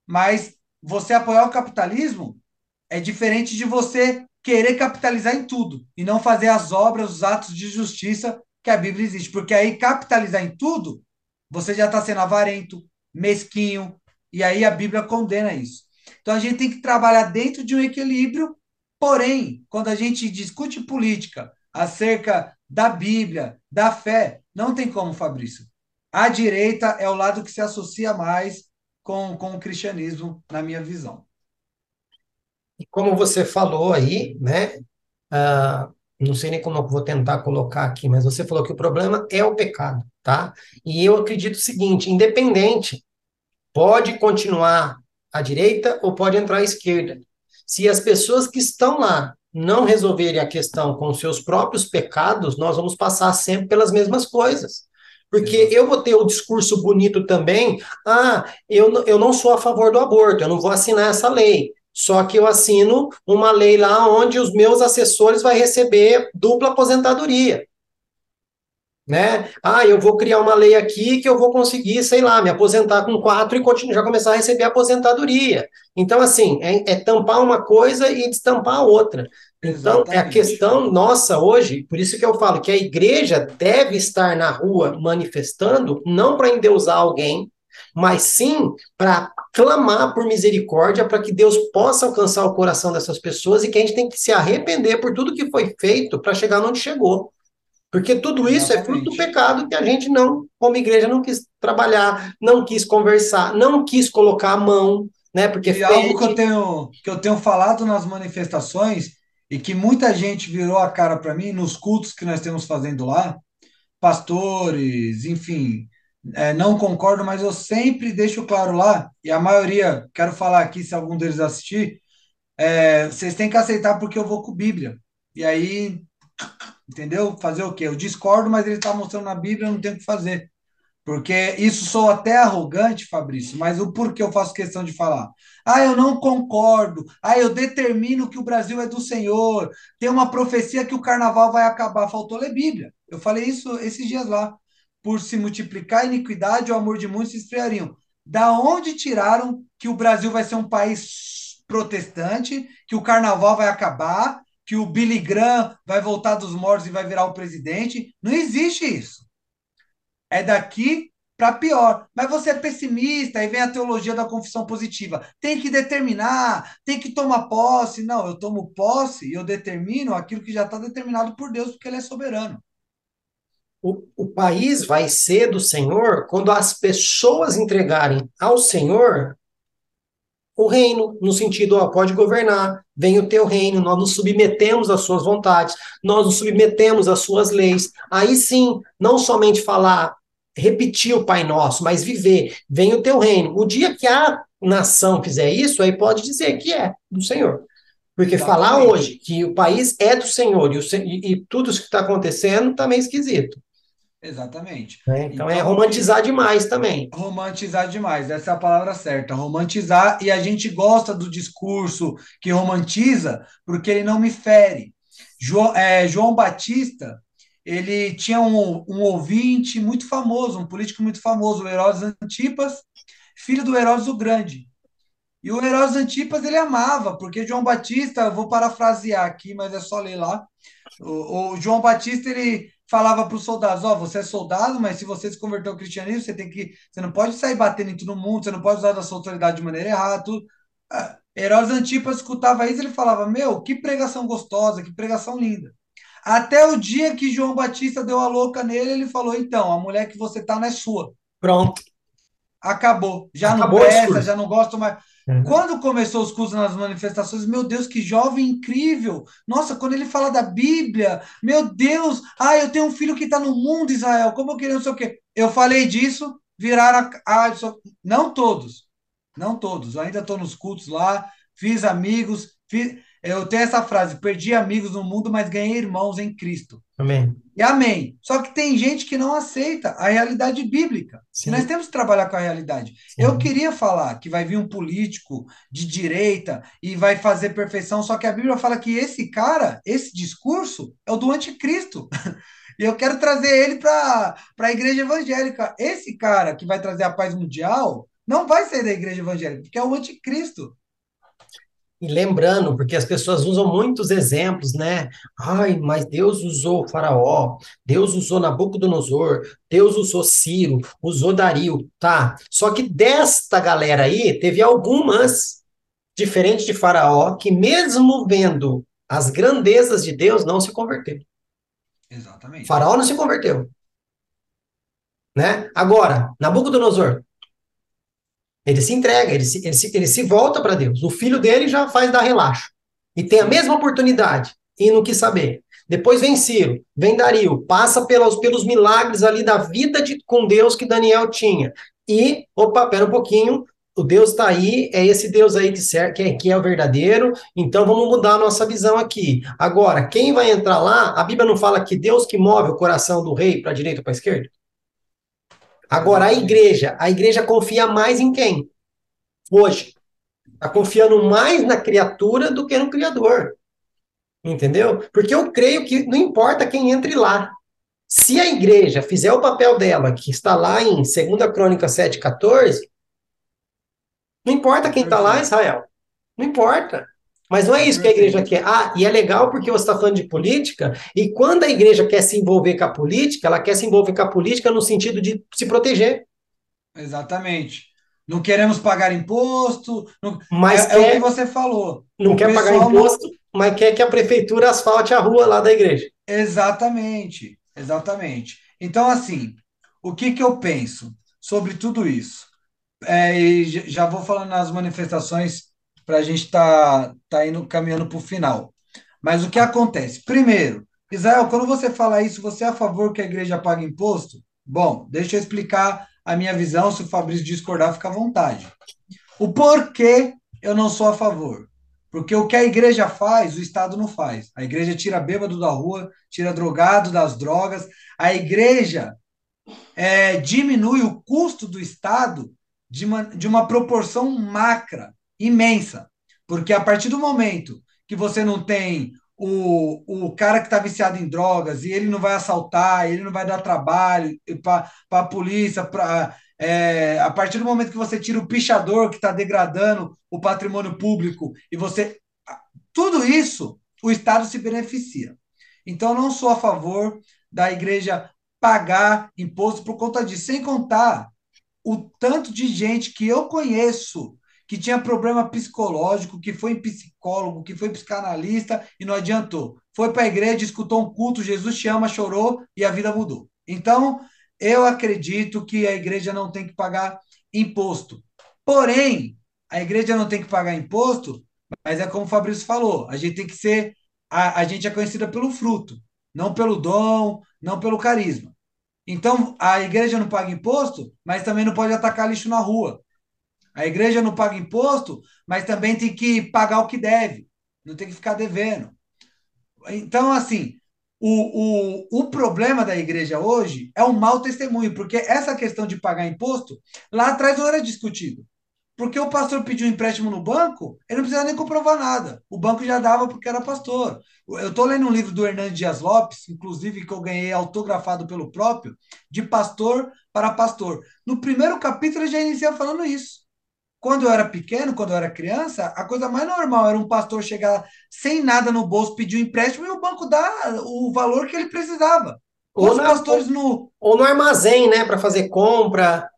B: mas você apoiar o capitalismo é diferente de você querer capitalizar em tudo e não fazer as obras, os atos de justiça que a Bíblia existe. Porque aí capitalizar em tudo, você já está sendo avarento, mesquinho, e aí a Bíblia condena isso. Então a gente tem que trabalhar dentro de um equilíbrio, porém, quando a gente discute política acerca da Bíblia, da fé, não tem como, Fabrício. A direita é o lado que se associa mais com, com o cristianismo, na minha visão.
A: E como você falou aí, né? Uh, não sei nem como eu vou tentar colocar aqui, mas você falou que o problema é o pecado, tá? E eu acredito o seguinte: independente, pode continuar à direita ou pode entrar à esquerda. Se as pessoas que estão lá não resolverem a questão com seus próprios pecados, nós vamos passar sempre pelas mesmas coisas. Porque eu vou ter o discurso bonito também, ah, eu, eu não sou a favor do aborto, eu não vou assinar essa lei. Só que eu assino uma lei lá onde os meus assessores vão receber dupla aposentadoria. Né? Ah, eu vou criar uma lei aqui que eu vou conseguir, sei lá, me aposentar com quatro e continuar, já começar a receber aposentadoria. Então, assim, é, é tampar uma coisa e destampar a outra. Então, Exatamente. é a questão nossa hoje, por isso que eu falo que a igreja deve estar na rua manifestando, não para endeusar alguém, mas sim para clamar por misericórdia, para que Deus possa alcançar o coração dessas pessoas e que a gente tem que se arrepender por tudo que foi feito para chegar onde chegou. Porque tudo isso Exatamente. é fruto do pecado que a gente não, como igreja, não quis trabalhar, não quis conversar, não quis colocar a mão, né? Porque
B: e algo que eu tenho que eu tenho falado nas manifestações e que muita gente virou a cara para mim nos cultos que nós temos fazendo lá, pastores, enfim, é, não concordo, mas eu sempre deixo claro lá, e a maioria, quero falar aqui se algum deles assistir, é, vocês têm que aceitar porque eu vou com Bíblia. E aí, entendeu? Fazer o quê? Eu discordo, mas ele está mostrando na Bíblia, eu não tenho o que fazer. Porque isso sou até arrogante, Fabrício, mas o porquê eu faço questão de falar? Ah, eu não concordo. Ah, eu determino que o Brasil é do Senhor. Tem uma profecia que o carnaval vai acabar. Faltou ler Bíblia. Eu falei isso esses dias lá. Por se multiplicar a iniquidade, o amor de muitos se esfriariam. Da onde tiraram que o Brasil vai ser um país protestante, que o carnaval vai acabar, que o Billy Graham vai voltar dos mortos e vai virar o presidente? Não existe isso é daqui para pior. Mas você é pessimista, aí vem a teologia da confissão positiva. Tem que determinar, tem que tomar posse. Não, eu tomo posse e eu determino aquilo que já está determinado por Deus, porque Ele é soberano.
A: O, o país vai ser do Senhor quando as pessoas entregarem ao Senhor o reino, no sentido, ó, pode governar, vem o teu reino, nós nos submetemos às suas vontades, nós nos submetemos às suas leis. Aí sim, não somente falar repetir o Pai Nosso, mas viver. Vem o teu reino. O dia que a nação fizer isso, aí pode dizer que é do Senhor. Porque Exatamente. falar hoje que o país é do Senhor e, o, e, e tudo isso que está acontecendo está meio esquisito.
B: Exatamente.
A: É, então, então, é romantizar demais também.
B: Romantizar demais, essa é a palavra certa. Romantizar, e a gente gosta do discurso que romantiza, porque ele não me fere. João, é, João Batista, ele tinha um, um ouvinte muito famoso, um político muito famoso, o Herodes Antipas, filho do Herodes o Grande. E o Herodes Antipas ele amava, porque João Batista, vou parafrasear aqui, mas é só ler lá. O, o João Batista ele falava para os soldados: Ó, oh, você é soldado, mas se você se converter ao cristianismo, você tem que. Você não pode sair batendo em todo mundo, você não pode usar da sua autoridade de maneira errada. Tudo. Ah, Herodes Antipas escutava isso, ele falava: Meu, que pregação gostosa, que pregação linda. Até o dia que João Batista deu a louca nele, ele falou: então, a mulher que você tá não é sua.
A: Pronto.
B: Acabou. Já Acabou não presta, já não gosto mais. Uhum. Quando começou os cursos nas manifestações, meu Deus, que jovem incrível! Nossa, quando ele fala da Bíblia, meu Deus, ah, eu tenho um filho que está no mundo, Israel, como eu queria não sei o quê. Eu falei disso, viraram a. a não todos, não todos. Eu ainda estou nos cultos lá, fiz amigos, fiz, eu tenho essa frase: perdi amigos no mundo, mas ganhei irmãos em Cristo.
A: Amém.
B: E amém. Só que tem gente que não aceita a realidade bíblica. Sim. E nós temos que trabalhar com a realidade. Sim. Eu queria falar que vai vir um político de direita e vai fazer perfeição, só que a Bíblia fala que esse cara, esse discurso, é o do anticristo. E eu quero trazer ele para a igreja evangélica. Esse cara que vai trazer a paz mundial não vai ser da igreja evangélica, porque é o anticristo.
A: E lembrando, porque as pessoas usam muitos exemplos, né? Ai, mas Deus usou Faraó, Deus usou Nabucodonosor, Deus usou Ciro, usou Dario, tá? Só que desta galera aí, teve algumas, diferente de Faraó, que mesmo vendo as grandezas de Deus, não se converteu.
B: Exatamente.
A: Faraó não se converteu. Né? Agora, Nabucodonosor, ele se entrega, ele se, ele se, ele se volta para Deus. O filho dele já faz dar relaxo. E tem a mesma oportunidade e não quis saber. Depois vem Ciro, vem Dario, passa pelos, pelos milagres ali da vida de, com Deus que Daniel tinha. E, opa, pera um pouquinho, o Deus está aí, é esse Deus aí que, que, é, que é o verdadeiro, então vamos mudar a nossa visão aqui. Agora, quem vai entrar lá, a Bíblia não fala que Deus que move o coração do rei para a direita ou para a esquerda? Agora, a igreja, a igreja confia mais em quem? Hoje. Está confiando mais na criatura do que no Criador. Entendeu? Porque eu creio que não importa quem entre lá. Se a igreja fizer o papel dela, que está lá em 2 Crônica 7,14, não importa quem está lá, Israel. Não importa. Mas não é isso que a igreja quer. Ah, e é legal porque você está falando de política, e quando a igreja quer se envolver com a política, ela quer se envolver com a política no sentido de se proteger.
B: Exatamente. Não queremos pagar imposto. Não... Mas é, quer, é, o que você falou.
A: Não o quer pagar imposto, não... mas quer que a prefeitura asfalte a rua lá da igreja.
B: Exatamente. Exatamente. Então, assim, o que que eu penso sobre tudo isso? É, e já vou falando nas manifestações para a gente tá, tá indo caminhando para o final. Mas o que acontece? Primeiro, Israel, quando você fala isso, você é a favor que a igreja pague imposto? Bom, deixa eu explicar a minha visão. Se o Fabrício discordar, fica à vontade. O porquê eu não sou a favor? Porque o que a igreja faz, o Estado não faz. A igreja tira bêbado da rua, tira drogado das drogas. A igreja é, diminui o custo do Estado de uma, de uma proporção macra, imensa. Porque a partir do momento que você não tem o, o cara que está viciado em drogas e ele não vai assaltar, ele não vai dar trabalho para a polícia, pra, é, a partir do momento que você tira o pichador que está degradando o patrimônio público e você. Tudo isso, o Estado se beneficia. Então, não sou a favor da igreja pagar imposto por conta disso, sem contar o tanto de gente que eu conheço que tinha problema psicológico, que foi em psicólogo, que foi psicanalista e não adiantou. Foi para a igreja, escutou um culto, Jesus te ama, chorou e a vida mudou. Então, eu acredito que a igreja não tem que pagar imposto. Porém, a igreja não tem que pagar imposto, mas é como o Fabrício falou, a gente tem que ser, a, a gente é conhecida pelo fruto, não pelo dom, não pelo carisma. Então, a igreja não paga imposto, mas também não pode atacar lixo na rua. A igreja não paga imposto, mas também tem que pagar o que deve, não tem que ficar devendo. Então, assim, o, o, o problema da igreja hoje é o mau testemunho, porque essa questão de pagar imposto, lá atrás não era discutido. Porque o pastor pediu um empréstimo no banco, ele não precisava nem comprovar nada. O banco já dava porque era pastor. Eu estou lendo um livro do Hernandes Dias Lopes, inclusive que eu ganhei autografado pelo próprio, de pastor para pastor. No primeiro capítulo ele já inicia falando isso. Quando eu era pequeno, quando eu era criança, a coisa mais normal era um pastor chegar sem nada no bolso, pedir um empréstimo e o banco dar o valor que ele precisava.
A: Ou,
B: Os
A: na,
B: pastores no.
A: ou no armazém, né, para fazer compra.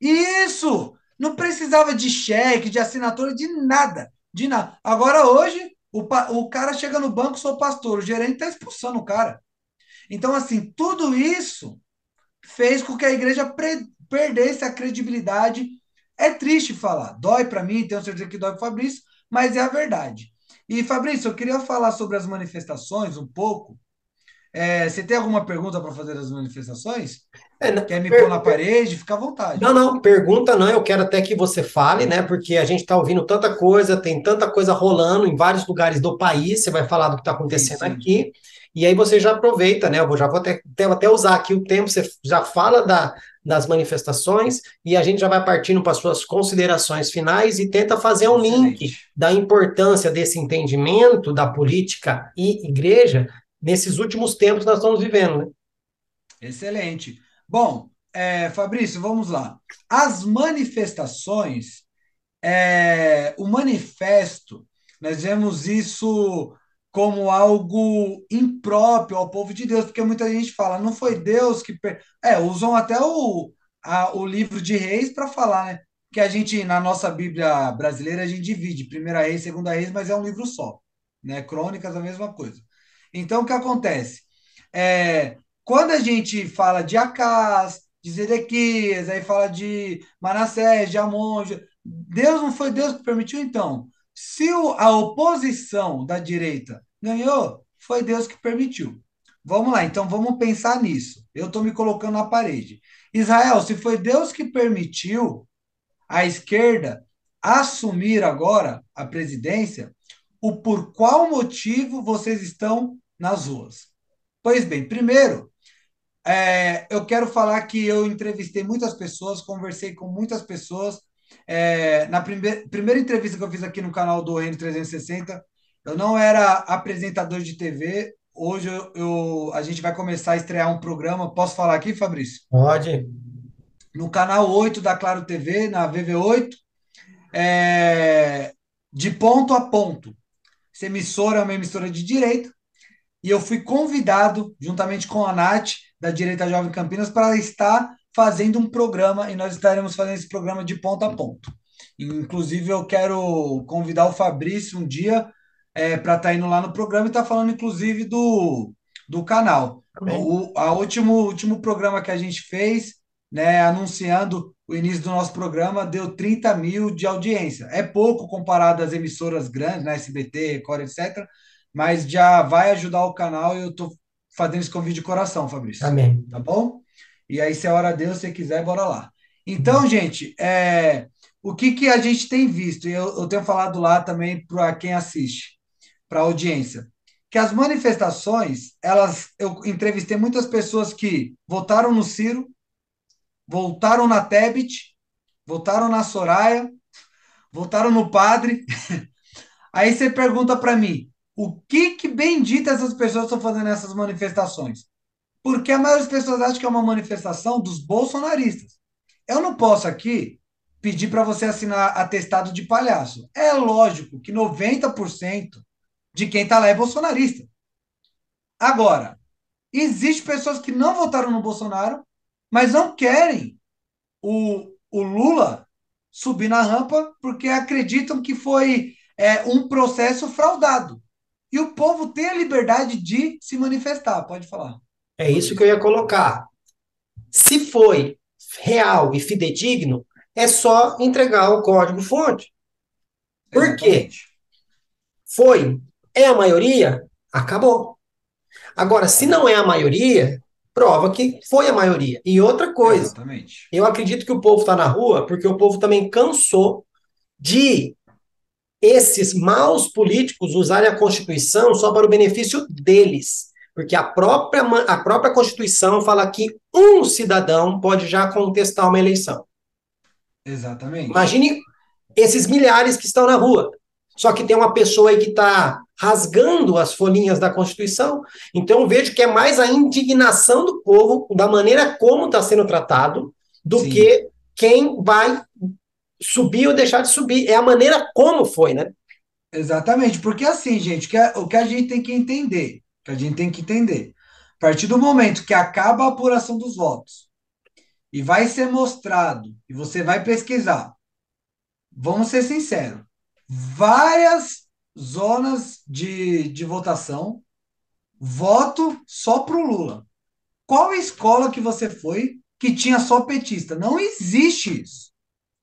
B: Isso! Não precisava de cheque, de assinatura, de nada. De nada. Agora, hoje, o, pa- o cara chega no banco, sou pastor, o gerente está expulsando o cara. Então, assim, tudo isso fez com que a igreja pre- perdesse a credibilidade. É triste falar, dói para mim, tenho certeza que dói para o Fabrício, mas é a verdade. E, Fabrício, eu queria falar sobre as manifestações um pouco. É, você tem alguma pergunta para fazer das manifestações?
A: É, na-
B: Quer me pôr na parede? Fica à vontade.
A: Não, não, pergunta não, eu quero até que você fale, né? Porque a gente está ouvindo tanta coisa, tem tanta coisa rolando em vários lugares do país, você vai falar do que está
B: Sim,
A: acontecendo
B: sim.
A: aqui, e aí você já aproveita, né? Eu já vou até, até, até usar aqui o tempo, você já fala da, das manifestações, e a gente já vai partindo para as suas considerações finais e tenta fazer um link da importância desse entendimento da política e igreja nesses últimos tempos que nós estamos vivendo, né?
B: Excelente. Bom, é, Fabrício, vamos lá. As manifestações, é, o manifesto, nós vemos isso como algo impróprio ao povo de Deus, porque muita gente fala, não foi Deus que. per-" É, usam até o, a- o livro de Reis para falar, né? Que a gente, na nossa Bíblia brasileira, a gente divide Primeira Reis, Segunda Reis, mas é um livro só, né? Crônicas, a mesma coisa. Então, o que acontece? É, quando a gente fala de Acás, de Zedequias, aí fala de Manassés, de Amon, de- Deus não foi Deus que permitiu, então. Se a oposição da direita ganhou, foi Deus que permitiu. Vamos lá, então vamos pensar nisso. Eu estou me colocando na parede. Israel, se foi Deus que permitiu a esquerda assumir agora a presidência, o por qual motivo vocês estão nas ruas? Pois bem, primeiro, é, eu quero falar que eu entrevistei muitas pessoas, conversei com muitas pessoas. É, na primeira, primeira entrevista que eu fiz aqui no canal do Reino 360, eu não era apresentador de TV. Hoje eu, eu- a gente vai começar a estrear um programa. Posso falar aqui, Fabrício?
A: Pode.
B: No canal 8 da Claro TV, na VV8, é, de ponto a ponto. Essa emissora é uma emissora de direita e eu fui convidado, juntamente com a Nath, da Direita Jovem Campinas, para estar fazendo um programa, e nós estaremos fazendo esse programa de ponta a ponto. Inclusive, eu quero convidar o Fabrício um dia para estar indo lá no programa e estar falando, inclusive, do, do canal. O a último, último programa que a gente fez, né, anunciando o início do nosso programa, deu 30 mil de audiência. É pouco comparado às emissoras grandes, né, SBT, Record, etc., mas já vai ajudar o canal e eu estou fazendo esse convite de coração, Fabrício.
A: Amém.
B: Tá bom? E aí, se é hora Deus, se quiser, bora lá. Então, gente, é, o que, que a gente tem visto, e eu, eu tenho falado lá também para quem assiste, para a audiência, que as manifestações, elas, eu entrevistei muitas pessoas que votaram no Ciro, voltaram na Tebet, votaram na Soraya, votaram no Padre. Aí você pergunta para mim, o que que bendita essas pessoas estão fazendo nessas manifestações? Porque a maioria das pessoas acha que é uma manifestação dos bolsonaristas. Eu não posso aqui pedir para você assinar atestado de palhaço. É lógico que 90% de quem está lá é bolsonarista. Agora, existem pessoas que não votaram no Bolsonaro, mas não querem o, o Lula subir na rampa porque acreditam que foi é, um processo fraudado. E o povo tem a liberdade de se manifestar. Pode falar.
A: É isso que eu ia colocar. Se foi real e fidedigno, é só entregar o código-fonte. Por quê? Foi. É a maioria? Acabou. Agora, se não é a maioria, prova que foi a maioria. E outra coisa,
B: Exatamente.
A: eu acredito que o povo está na rua porque o povo também cansou de esses maus políticos usarem a Constituição só para o benefício deles. Porque a própria, a própria Constituição fala que um cidadão pode já contestar uma eleição.
B: Exatamente.
A: Imagine esses milhares que estão na rua. Só que tem uma pessoa aí que está rasgando as folhinhas da Constituição. Então eu vejo que é mais a indignação do povo, da maneira como está sendo tratado, do Sim. que quem vai subir ou deixar de subir. É a maneira como foi, né?
B: Exatamente, porque assim, gente, que o que a gente tem que entender, que a gente tem que entender, a partir do momento que acaba a apuração dos votos e vai ser mostrado, e você vai pesquisar, vamos ser sinceros, várias zonas de, de votação, voto só para o Lula. Qual escola que você foi que tinha só petista? Não existe isso.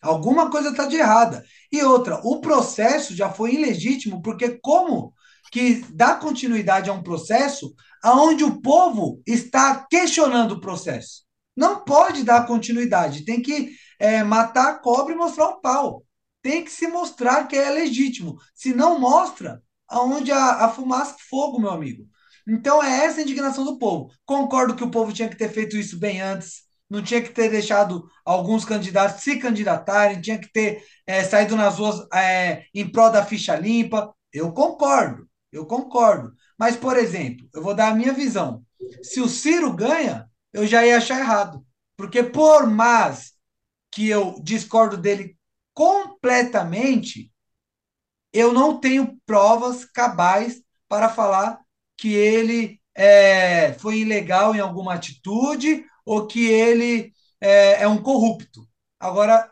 B: Alguma coisa está de errada. E outra, o processo já foi ilegítimo, porque como que dá continuidade a um processo aonde o povo está questionando o processo? Não pode dar continuidade, tem que é, matar a cobra e mostrar o pau. Tem que se mostrar que é legítimo. Se não mostra, aonde a, a fumaça fogo, meu amigo. Então é essa a indignação do povo. Concordo que o povo tinha que ter feito isso bem antes não tinha que ter deixado alguns candidatos se candidatarem, tinha que ter é, saído nas ruas é, em prol da ficha limpa. Eu concordo, eu concordo. Mas, por exemplo, eu vou dar a minha visão. Se o Ciro ganha, eu já ia achar errado. Porque, por mais que eu discordo dele completamente, eu não tenho provas cabais para falar que ele é, foi ilegal em alguma atitude ou que ele é, é um corrupto. Agora,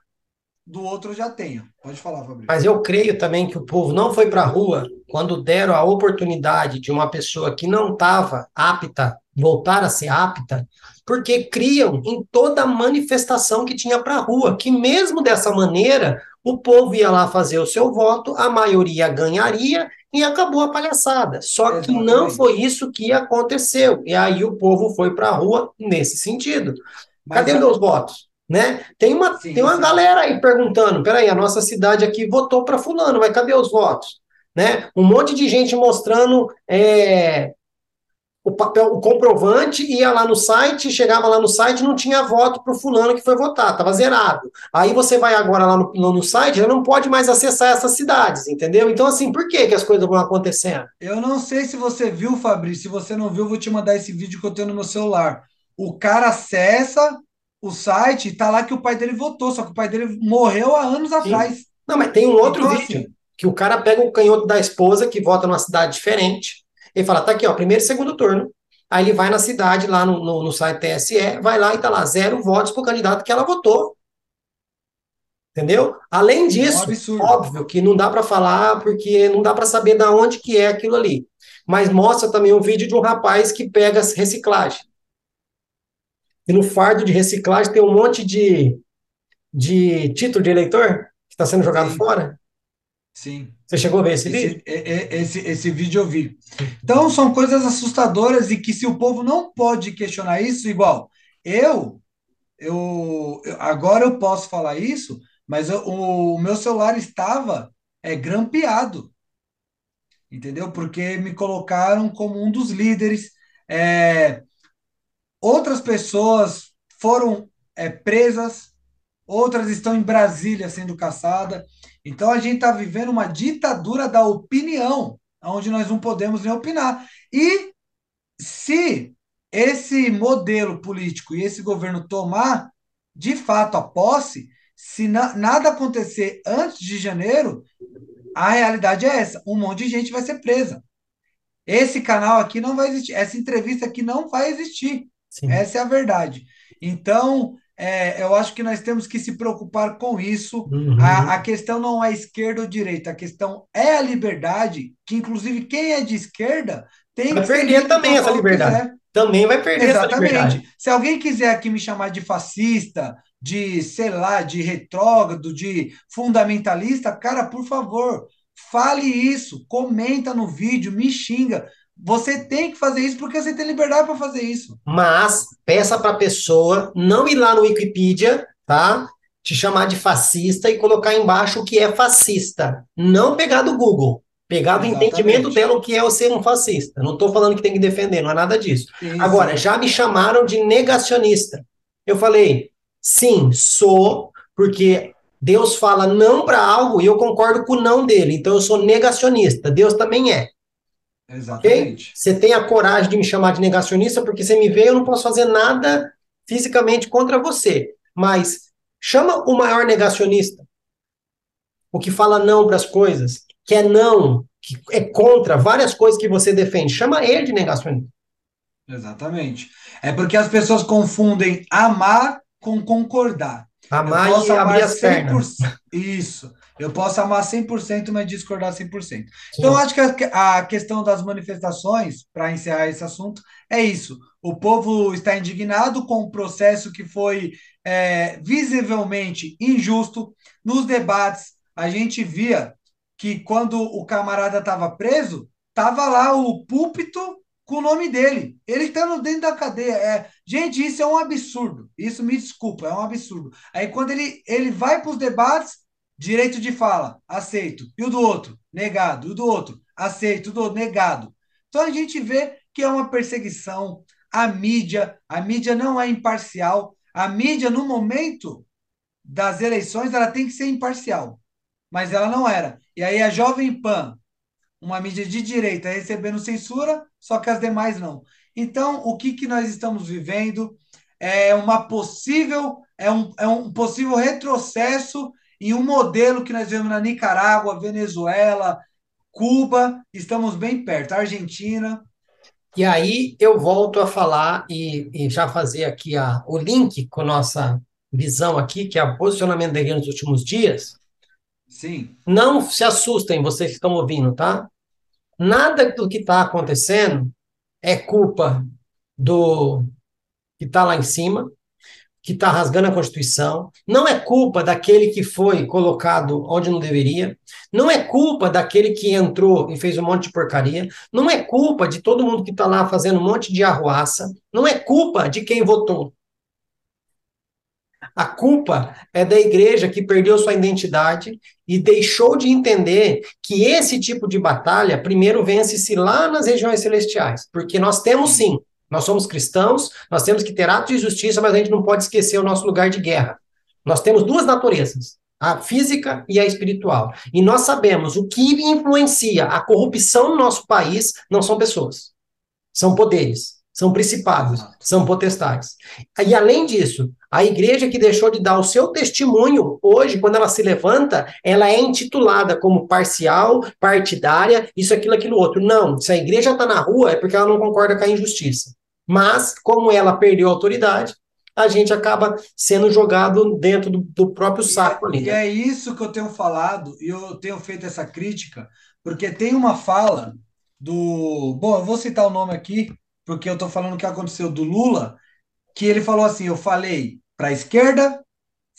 B: do outro eu já tenho. Pode falar, Fabrício.
A: Mas eu creio também que o povo não foi para a rua quando deram a oportunidade de uma pessoa que não estava apta voltar a ser apta, porque criam em toda manifestação que tinha para a rua, que mesmo dessa maneira o povo ia lá fazer o seu voto, a maioria ganharia e acabou a palhaçada. Só Exatamente. que não foi isso que aconteceu. E aí o povo foi para a rua nesse sentido. Mas Cadê meus votos? Né? Tem uma, sim, tem uma sim. galera aí perguntando: peraí, a nossa cidade aqui votou para Fulano, mas cadê os votos? Né? Um monte de gente mostrando é, o papel, o comprovante, ia lá no site, chegava lá no site, não tinha voto para o fulano que foi votar, estava zerado. Aí você vai agora lá no, no, site, não pode mais acessar essas cidades, entendeu? Então, assim, por que, que as coisas vão acontecendo?
B: Eu não sei se você viu, Fabrício, se você não viu, eu vou te mandar esse vídeo que eu tenho no meu celular. O cara acessa o site, tá lá que o pai dele votou, só que o pai dele morreu há anos Sim. atrás.
A: Não, mas tem um outro então, vídeo, assim, que o cara pega o canhoto da esposa, que vota numa cidade diferente, ele fala, tá aqui, ó, primeiro e segundo turno. Aí ele vai na cidade, lá no, no, no site TSE, vai lá e tá lá, zero votos pro candidato que ela votou. Entendeu? Além disso, é óbvio que não dá para falar porque não dá para saber da onde que é aquilo ali. Mas mostra também um vídeo de um rapaz que pega reciclagem. E no fardo de reciclagem tem um monte de, de título de eleitor que está sendo jogado
B: Sim.
A: fora.
B: Sim.
A: Você chegou a ver esse,
B: Esse,
A: vídeo?
B: é- é- esse, esse vídeo eu vi. Então, são coisas assustadoras e que se o povo não pode questionar isso, igual eu, eu, eu- agora eu posso falar isso, mas eu- o, meu celular estava é, grampeado, entendeu? Porque me colocaram como um dos líderes. É, outras pessoas foram é, presas, outras estão em Brasília sendo caçadas. Então a gente está vivendo uma ditadura da opinião, onde nós não podemos nem opinar. E se esse modelo político e esse governo tomar de fato a posse, se na- nada acontecer antes de janeiro, a realidade é essa: um monte de gente vai ser presa. Esse canal aqui não vai existir, essa entrevista aqui não vai existir.
A: Sim.
B: Essa é a verdade. Então, é, eu acho que nós temos que se preocupar com isso.
A: Uhum.
B: A, a questão não é esquerda ou direita, a questão é a liberdade, que inclusive quem é de esquerda tem
A: Vai
B: que
A: perder também essa liberdade.
B: quiser.
A: Também vai perder essa liberdade.
B: Exatamente. Se alguém quiser aqui me chamar de fascista, de, sei lá, de retrógrado, de fundamentalista, cara, por favor, fale isso, comenta no vídeo, me xinga. Você tem que fazer isso porque você tem liberdade para fazer isso.
A: Mas peça para a pessoa não ir lá no Wikipedia, tá? Te chamar de fascista e colocar embaixo o que é fascista. Não pegar do Google. Pegar do
B: Exatamente.
A: entendimento dela o que é ser um fascista. Não estou falando que tem que defender, não é nada disso.
B: Isso.
A: Agora, já me chamaram de negacionista. Eu falei, sim, sou, porque Deus fala não para algo e eu concordo com o não dele. Então eu sou negacionista. Deus também é.
B: Exatamente.
A: Você tem a coragem de me chamar de negacionista porque você me vê, eu não posso fazer nada fisicamente contra você. Mas chama o maior negacionista, o que fala não para as coisas, que é não, que é contra várias coisas que você defende. Chama ele de negacionista.
B: Exatamente. É porque as pessoas confundem amar com concordar.
A: Amar e abrir as pernas.
B: 100%. Isso. Eu posso amar 100%, mas discordar 100%. Então, eu acho que a, a questão das manifestações, para encerrar esse assunto, é isso. O povo está indignado com o processo que foi é, visivelmente injusto. Nos debates, a gente via que quando o camarada estava preso, estava lá o púlpito com o nome dele. Ele estando dentro da cadeia. É, gente, isso é um absurdo. Isso me desculpa, é um absurdo. Aí quando ele, ele vai para os debates, direito de fala, aceito. E o do outro, negado. E o do outro, aceito. O do outro, negado. Então a gente vê que é uma perseguição. A mídia, a mídia não é imparcial. A mídia, no momento das eleições, ela tem que ser imparcial. Mas ela não era. E aí a Jovem Pan, uma mídia de direita, recebendo censura, só que as demais não. Então, o que, que nós estamos vivendo é uma possível, é um, é um possível retrocesso em um modelo que nós vemos na Nicarágua, Venezuela, Cuba, estamos bem perto, Argentina.
A: E aí eu volto a falar e, e já fazer aqui a, o link com a nossa visão aqui, que é o posicionamento da igreja nos últimos dias.
B: Sim,
A: Não se assustem, vocês que estão ouvindo, tá? Nada do que está acontecendo é culpa do que está lá em cima, que está rasgando a Constituição. Não é culpa daquele que foi colocado onde não deveria. Não é culpa daquele que entrou e fez um monte de porcaria. Não é culpa de todo mundo que está lá fazendo um monte de arruaça. Não é culpa de quem votou. A culpa é da igreja que perdeu sua identidade e deixou de entender que esse tipo de batalha primeiro vence-se lá nas regiões celestiais. Porque nós temos sim, nós somos cristãos, nós temos que ter atos de justiça, mas a gente não pode esquecer o nosso lugar de guerra. Nós temos duas naturezas, a física e a espiritual. E nós sabemos o que influencia a corrupção no nosso país não são pessoas, são poderes, são principados, são potestades. E além disso, a igreja que deixou de dar o seu testemunho, hoje, quando ela se levanta, ela é intitulada como parcial, partidária, isso, aquilo, aquilo outro. Não, se a igreja está na rua é porque ela não concorda com a injustiça. Mas, como ela perdeu a autoridade, a gente acaba sendo jogado dentro do, do próprio saco
B: e,
A: ali.
B: E
A: né?
B: é isso que eu tenho falado, e eu tenho feito essa crítica, porque tem uma fala do. Bom, eu vou citar o nome aqui, porque eu estou falando o que aconteceu do Lula, que ele falou assim: eu falei para a esquerda,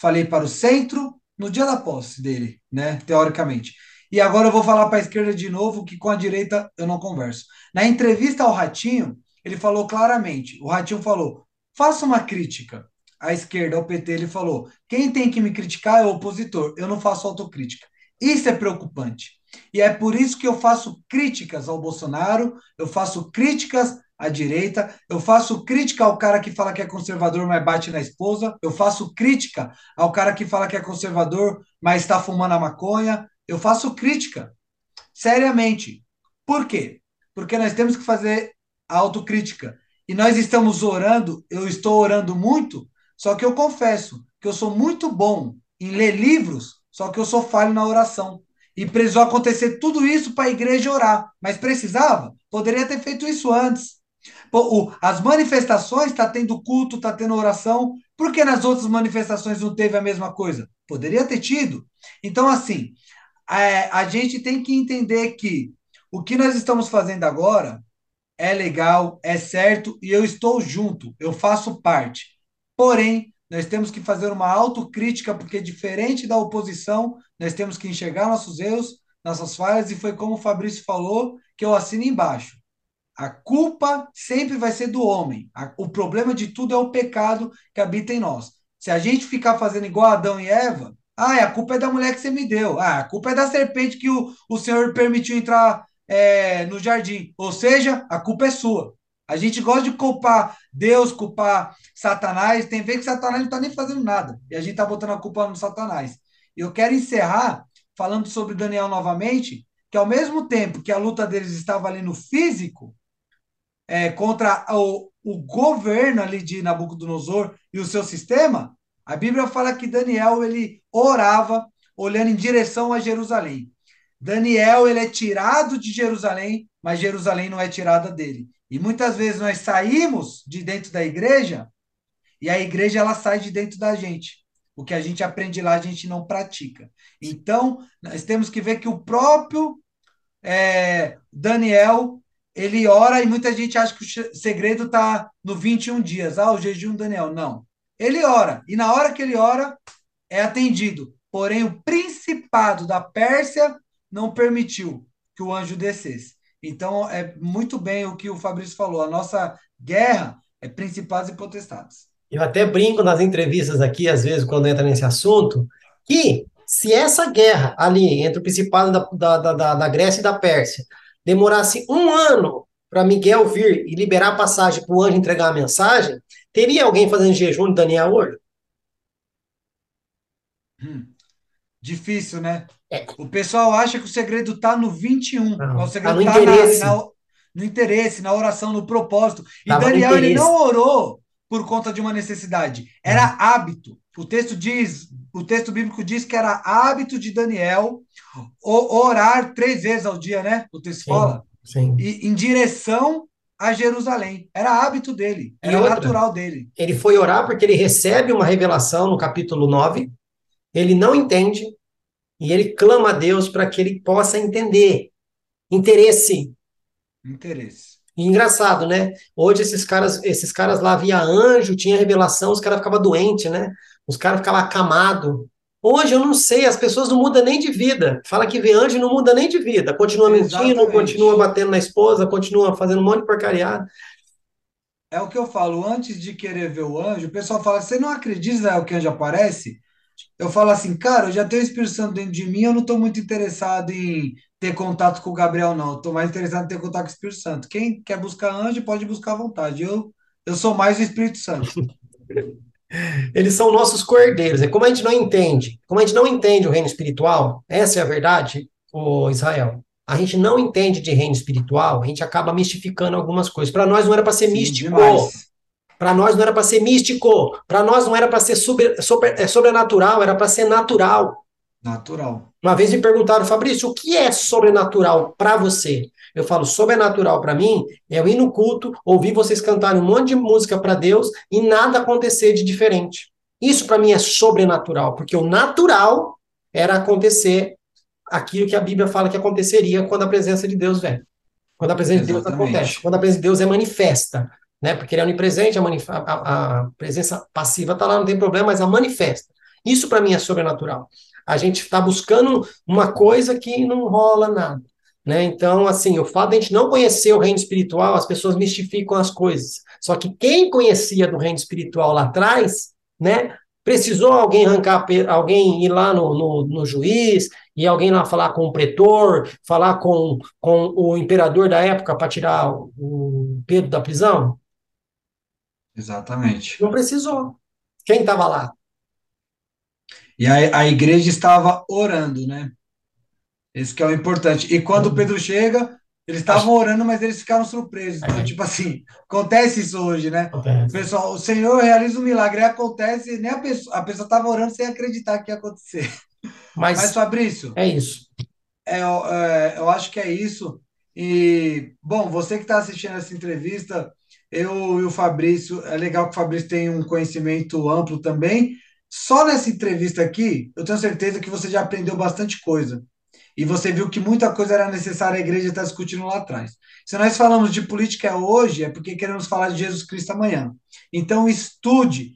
B: falei para o centro, no dia da posse dele, né? Teoricamente. E agora eu vou falar para a esquerda de novo, que com a direita eu não converso. Na entrevista ao Ratinho, ele falou claramente: o Ratinho falou, faça uma crítica à esquerda, ao PT. Ele falou: quem tem que me criticar é o opositor, eu não faço autocrítica. Isso é preocupante. E é por isso que eu faço críticas ao Bolsonaro, eu faço críticas à direita, eu faço crítica ao cara que fala que é conservador, mas bate na esposa, eu faço crítica ao cara que fala que é conservador, mas está fumando a maconha, eu faço crítica, seriamente. Por quê? Porque nós temos que fazer a autocrítica. E nós estamos orando, eu estou orando muito, só que eu confesso que eu sou muito bom em ler livros, só que eu sou falho na oração. E precisou acontecer tudo isso para a igreja orar. Mas precisava? Poderia ter feito isso antes. As manifestações está tendo culto, está tendo oração. Por que nas outras manifestações não teve a mesma coisa? Poderia ter tido. Então, assim, é, a gente tem que entender que o que nós estamos fazendo agora é legal, é certo e eu estou junto, eu faço parte. Porém, nós temos que fazer uma autocrítica, porque diferente da oposição, nós temos que enxergar nossos erros, nossas falhas, e foi como o Fabrício falou, que eu assino embaixo. A culpa sempre vai ser do homem. O problema de tudo é o pecado que habita em nós. Se a gente ficar fazendo igual Adão e Eva, ah, a culpa é da mulher que você me deu. Ah, a culpa é da serpente que o, o Senhor permitiu entrar é, no jardim. Ou seja, a culpa é sua. A gente gosta de culpar Deus, culpar Satanás. Tem vezes que Satanás não está nem fazendo nada. E a gente está botando a culpa no Satanás. Eu quero encerrar falando sobre Daniel novamente, que ao mesmo tempo que a luta deles estava ali no físico, é, contra o, o governo ali de Nabucodonosor e o seu sistema, a Bíblia fala que Daniel ele orava olhando em direção a Jerusalém. Daniel ele é tirado de Jerusalém, mas Jerusalém não é tirada dele. E muitas vezes nós saímos de dentro da igreja e a igreja ela sai de dentro da gente. O que a gente aprende lá a gente não pratica. Então nós temos que ver que o próprio é, Daniel ele ora e muita gente acha que o segredo está no 21 dias. Ah, o jejum Daniel. Não. Ele ora. E na hora que ele ora, é atendido. Porém, o principado da Pérsia não permitiu que o anjo descesse. Então, é muito bem o que o Fabrício falou. A nossa guerra é principados e potestades.
A: Eu até brinco nas entrevistas aqui, às vezes, quando entra nesse assunto, que se essa guerra ali entre o principado da, da, da, da Grécia e da Pérsia demorasse um ano para Miguel vir e liberar a passagem para o anjo entregar a mensagem, teria alguém fazendo jejum de Daniel hoje?
B: Hum, difícil, né? É. O pessoal acha que o segredo está no 21. Não, o segredo está tá no, tá interesse. Na, na, no interesse, na oração, no propósito. E Tava Daniel ele não orou por conta de uma necessidade. Era hábito. O texto diz, o texto bíblico diz que era hábito de Daniel orar três vezes ao dia, né? O texto sim, fala.
A: Sim.
B: E, em direção a Jerusalém. Era hábito dele, era outra, natural dele.
A: Ele foi orar porque ele recebe uma revelação no capítulo 9, ele não entende, e ele clama a Deus para que ele possa entender. Interesse.
B: Interesse.
A: E engraçado, né? Hoje esses caras, esses caras lá via anjo, tinha revelação, os caras ficavam doentes, né? Os caras ficavam acamados. Hoje eu não sei, as pessoas não mudam nem de vida. Fala que vê anjo não muda nem de vida. Continua Exatamente. mentindo, continua batendo na esposa, continua fazendo um monte de porcariada.
B: É o que eu falo, antes de querer ver o anjo, o pessoal fala: você não acredita que o anjo aparece? Eu falo assim, cara, eu já tenho o Espírito Santo dentro de mim, eu não estou muito interessado em ter contato com o Gabriel, não. Estou mais interessado em ter contato com o Espírito Santo. Quem quer buscar anjo pode buscar à vontade. Eu, eu sou mais o Espírito Santo.
A: Eles são nossos cordeiros. É como a gente não entende, como a gente não entende o reino espiritual, essa é a verdade, o Israel. A gente não entende de reino espiritual, a gente acaba mistificando algumas coisas. Para nós não era para ser Sim, místico. Para nós não era para ser místico. Para nós não era para ser super, super, é, sobrenatural, era para ser natural.
B: Natural.
A: Uma vez me perguntaram, Fabrício, o que é sobrenatural para você? Eu falo, sobrenatural para mim é eu ir no culto, ouvir vocês cantarem um monte de música para Deus e nada acontecer de diferente. Isso para mim é sobrenatural, porque o natural era acontecer aquilo que a Bíblia fala que aconteceria quando a presença de Deus vem. Quando a presença Exatamente. de Deus acontece. Quando a presença de Deus é manifesta. Né? Porque ele é onipresente, a, a, a presença passiva está lá, não tem problema, mas a manifesta. Isso para mim é sobrenatural. A gente está buscando uma coisa que não rola nada. Né? Então, assim, o fato de a gente não conhecer o reino espiritual, as pessoas mistificam as coisas. Só que quem conhecia do reino espiritual lá atrás, né, precisou alguém arrancar, alguém ir lá no, no, no, juiz, e alguém lá falar com o pretor, falar com, com o imperador da época para tirar o Pedro da prisão?
B: Exatamente.
A: Não precisou. Quem estava lá?
B: E a, a igreja estava orando, né? Esse que é o importante. E quando Pedro chega, eles estavam orando, mas eles ficaram surpresos. Então, tipo assim, acontece isso hoje, né? Acontece. Pessoal, o Senhor realiza um milagre, acontece, nem a pessoa, a pessoa estava orando sem acreditar que ia acontecer. Mas, mas Fabrício.
A: É isso.
B: É, é, eu acho que é isso. E, bom, você que está assistindo essa entrevista, eu e o Fabrício, é legal que o Fabrício tem um conhecimento amplo também. Só nessa entrevista aqui, eu tenho certeza que você já aprendeu bastante coisa. E você viu que muita coisa era necessária a igreja estar discutindo lá atrás. Se nós falamos de política hoje, é porque queremos falar de Jesus Cristo amanhã. Então, estude,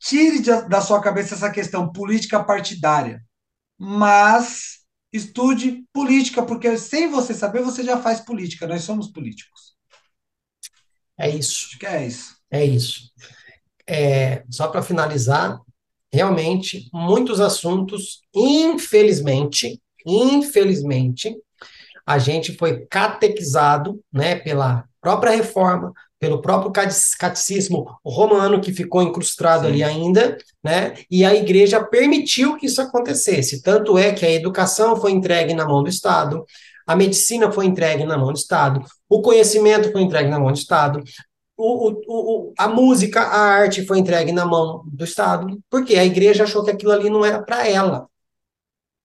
B: tire da sua cabeça essa questão política partidária. Mas estude política, porque sem você saber, você já faz política. Nós somos políticos.
A: É isso.
B: Acho que é isso.
A: É isso. É, só para finalizar, realmente, muitos assuntos, infelizmente, infelizmente, a gente foi catequizado, né, pela própria reforma, pelo próprio catecismo romano que ficou incrustado Sim. ali ainda, né? E a igreja permitiu que isso acontecesse. Tanto é que a educação foi entregue na mão do Estado, a medicina foi entregue na mão do Estado, o conhecimento foi entregue na mão do Estado, o, o, o, a música, a arte foi entregue na mão do Estado, porque a igreja achou que aquilo ali não era para ela.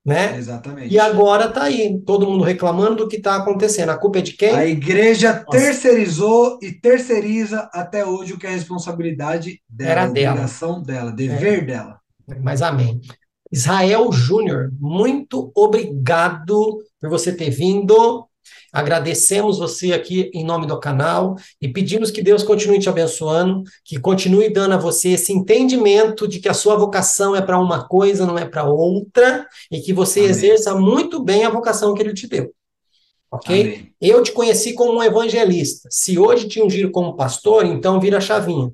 A: Né?
B: Exatamente.
A: E agora está aí, todo mundo reclamando do que está acontecendo. A culpa é de quem?
B: A igreja Nossa. terceirizou e terceiriza até hoje o que é responsabilidade dela, Era obrigação dela, dela dever é. dela.
A: Mas amém. Israel Júnior, muito obrigado por você ter vindo. Agradecemos você aqui em nome do canal e pedimos que Deus continue te abençoando, que continue dando a você esse entendimento de que a sua vocação é para uma coisa, não é para outra, e que você Amém. exerça muito bem a vocação que ele te deu. Ok? Amém. Eu te conheci como um evangelista. Se hoje te ungir como pastor, então vira a chavinha.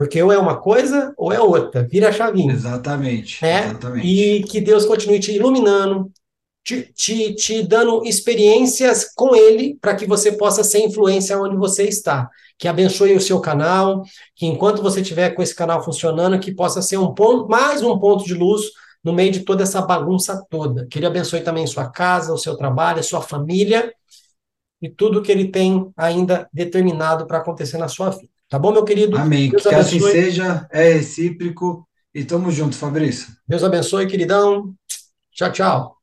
A: Porque ou é uma coisa ou é outra, vira a chavinha.
B: Exatamente.
A: Né? Exatamente. E que Deus continue te iluminando, te, te, te dando experiências com ele para que você possa ser influência onde você está. Que abençoe o seu canal, que enquanto você tiver com esse canal funcionando, que possa ser um ponto, mais um ponto de luz no meio de toda essa bagunça toda. Que ele abençoe também sua casa, o seu trabalho, a sua família e tudo que ele tem ainda determinado para acontecer na sua vida. Tá bom, meu querido?
B: Amém. Deus que abençoe. assim seja, é recíproco e tamo junto, Fabrício.
A: Deus abençoe, queridão. Tchau, tchau.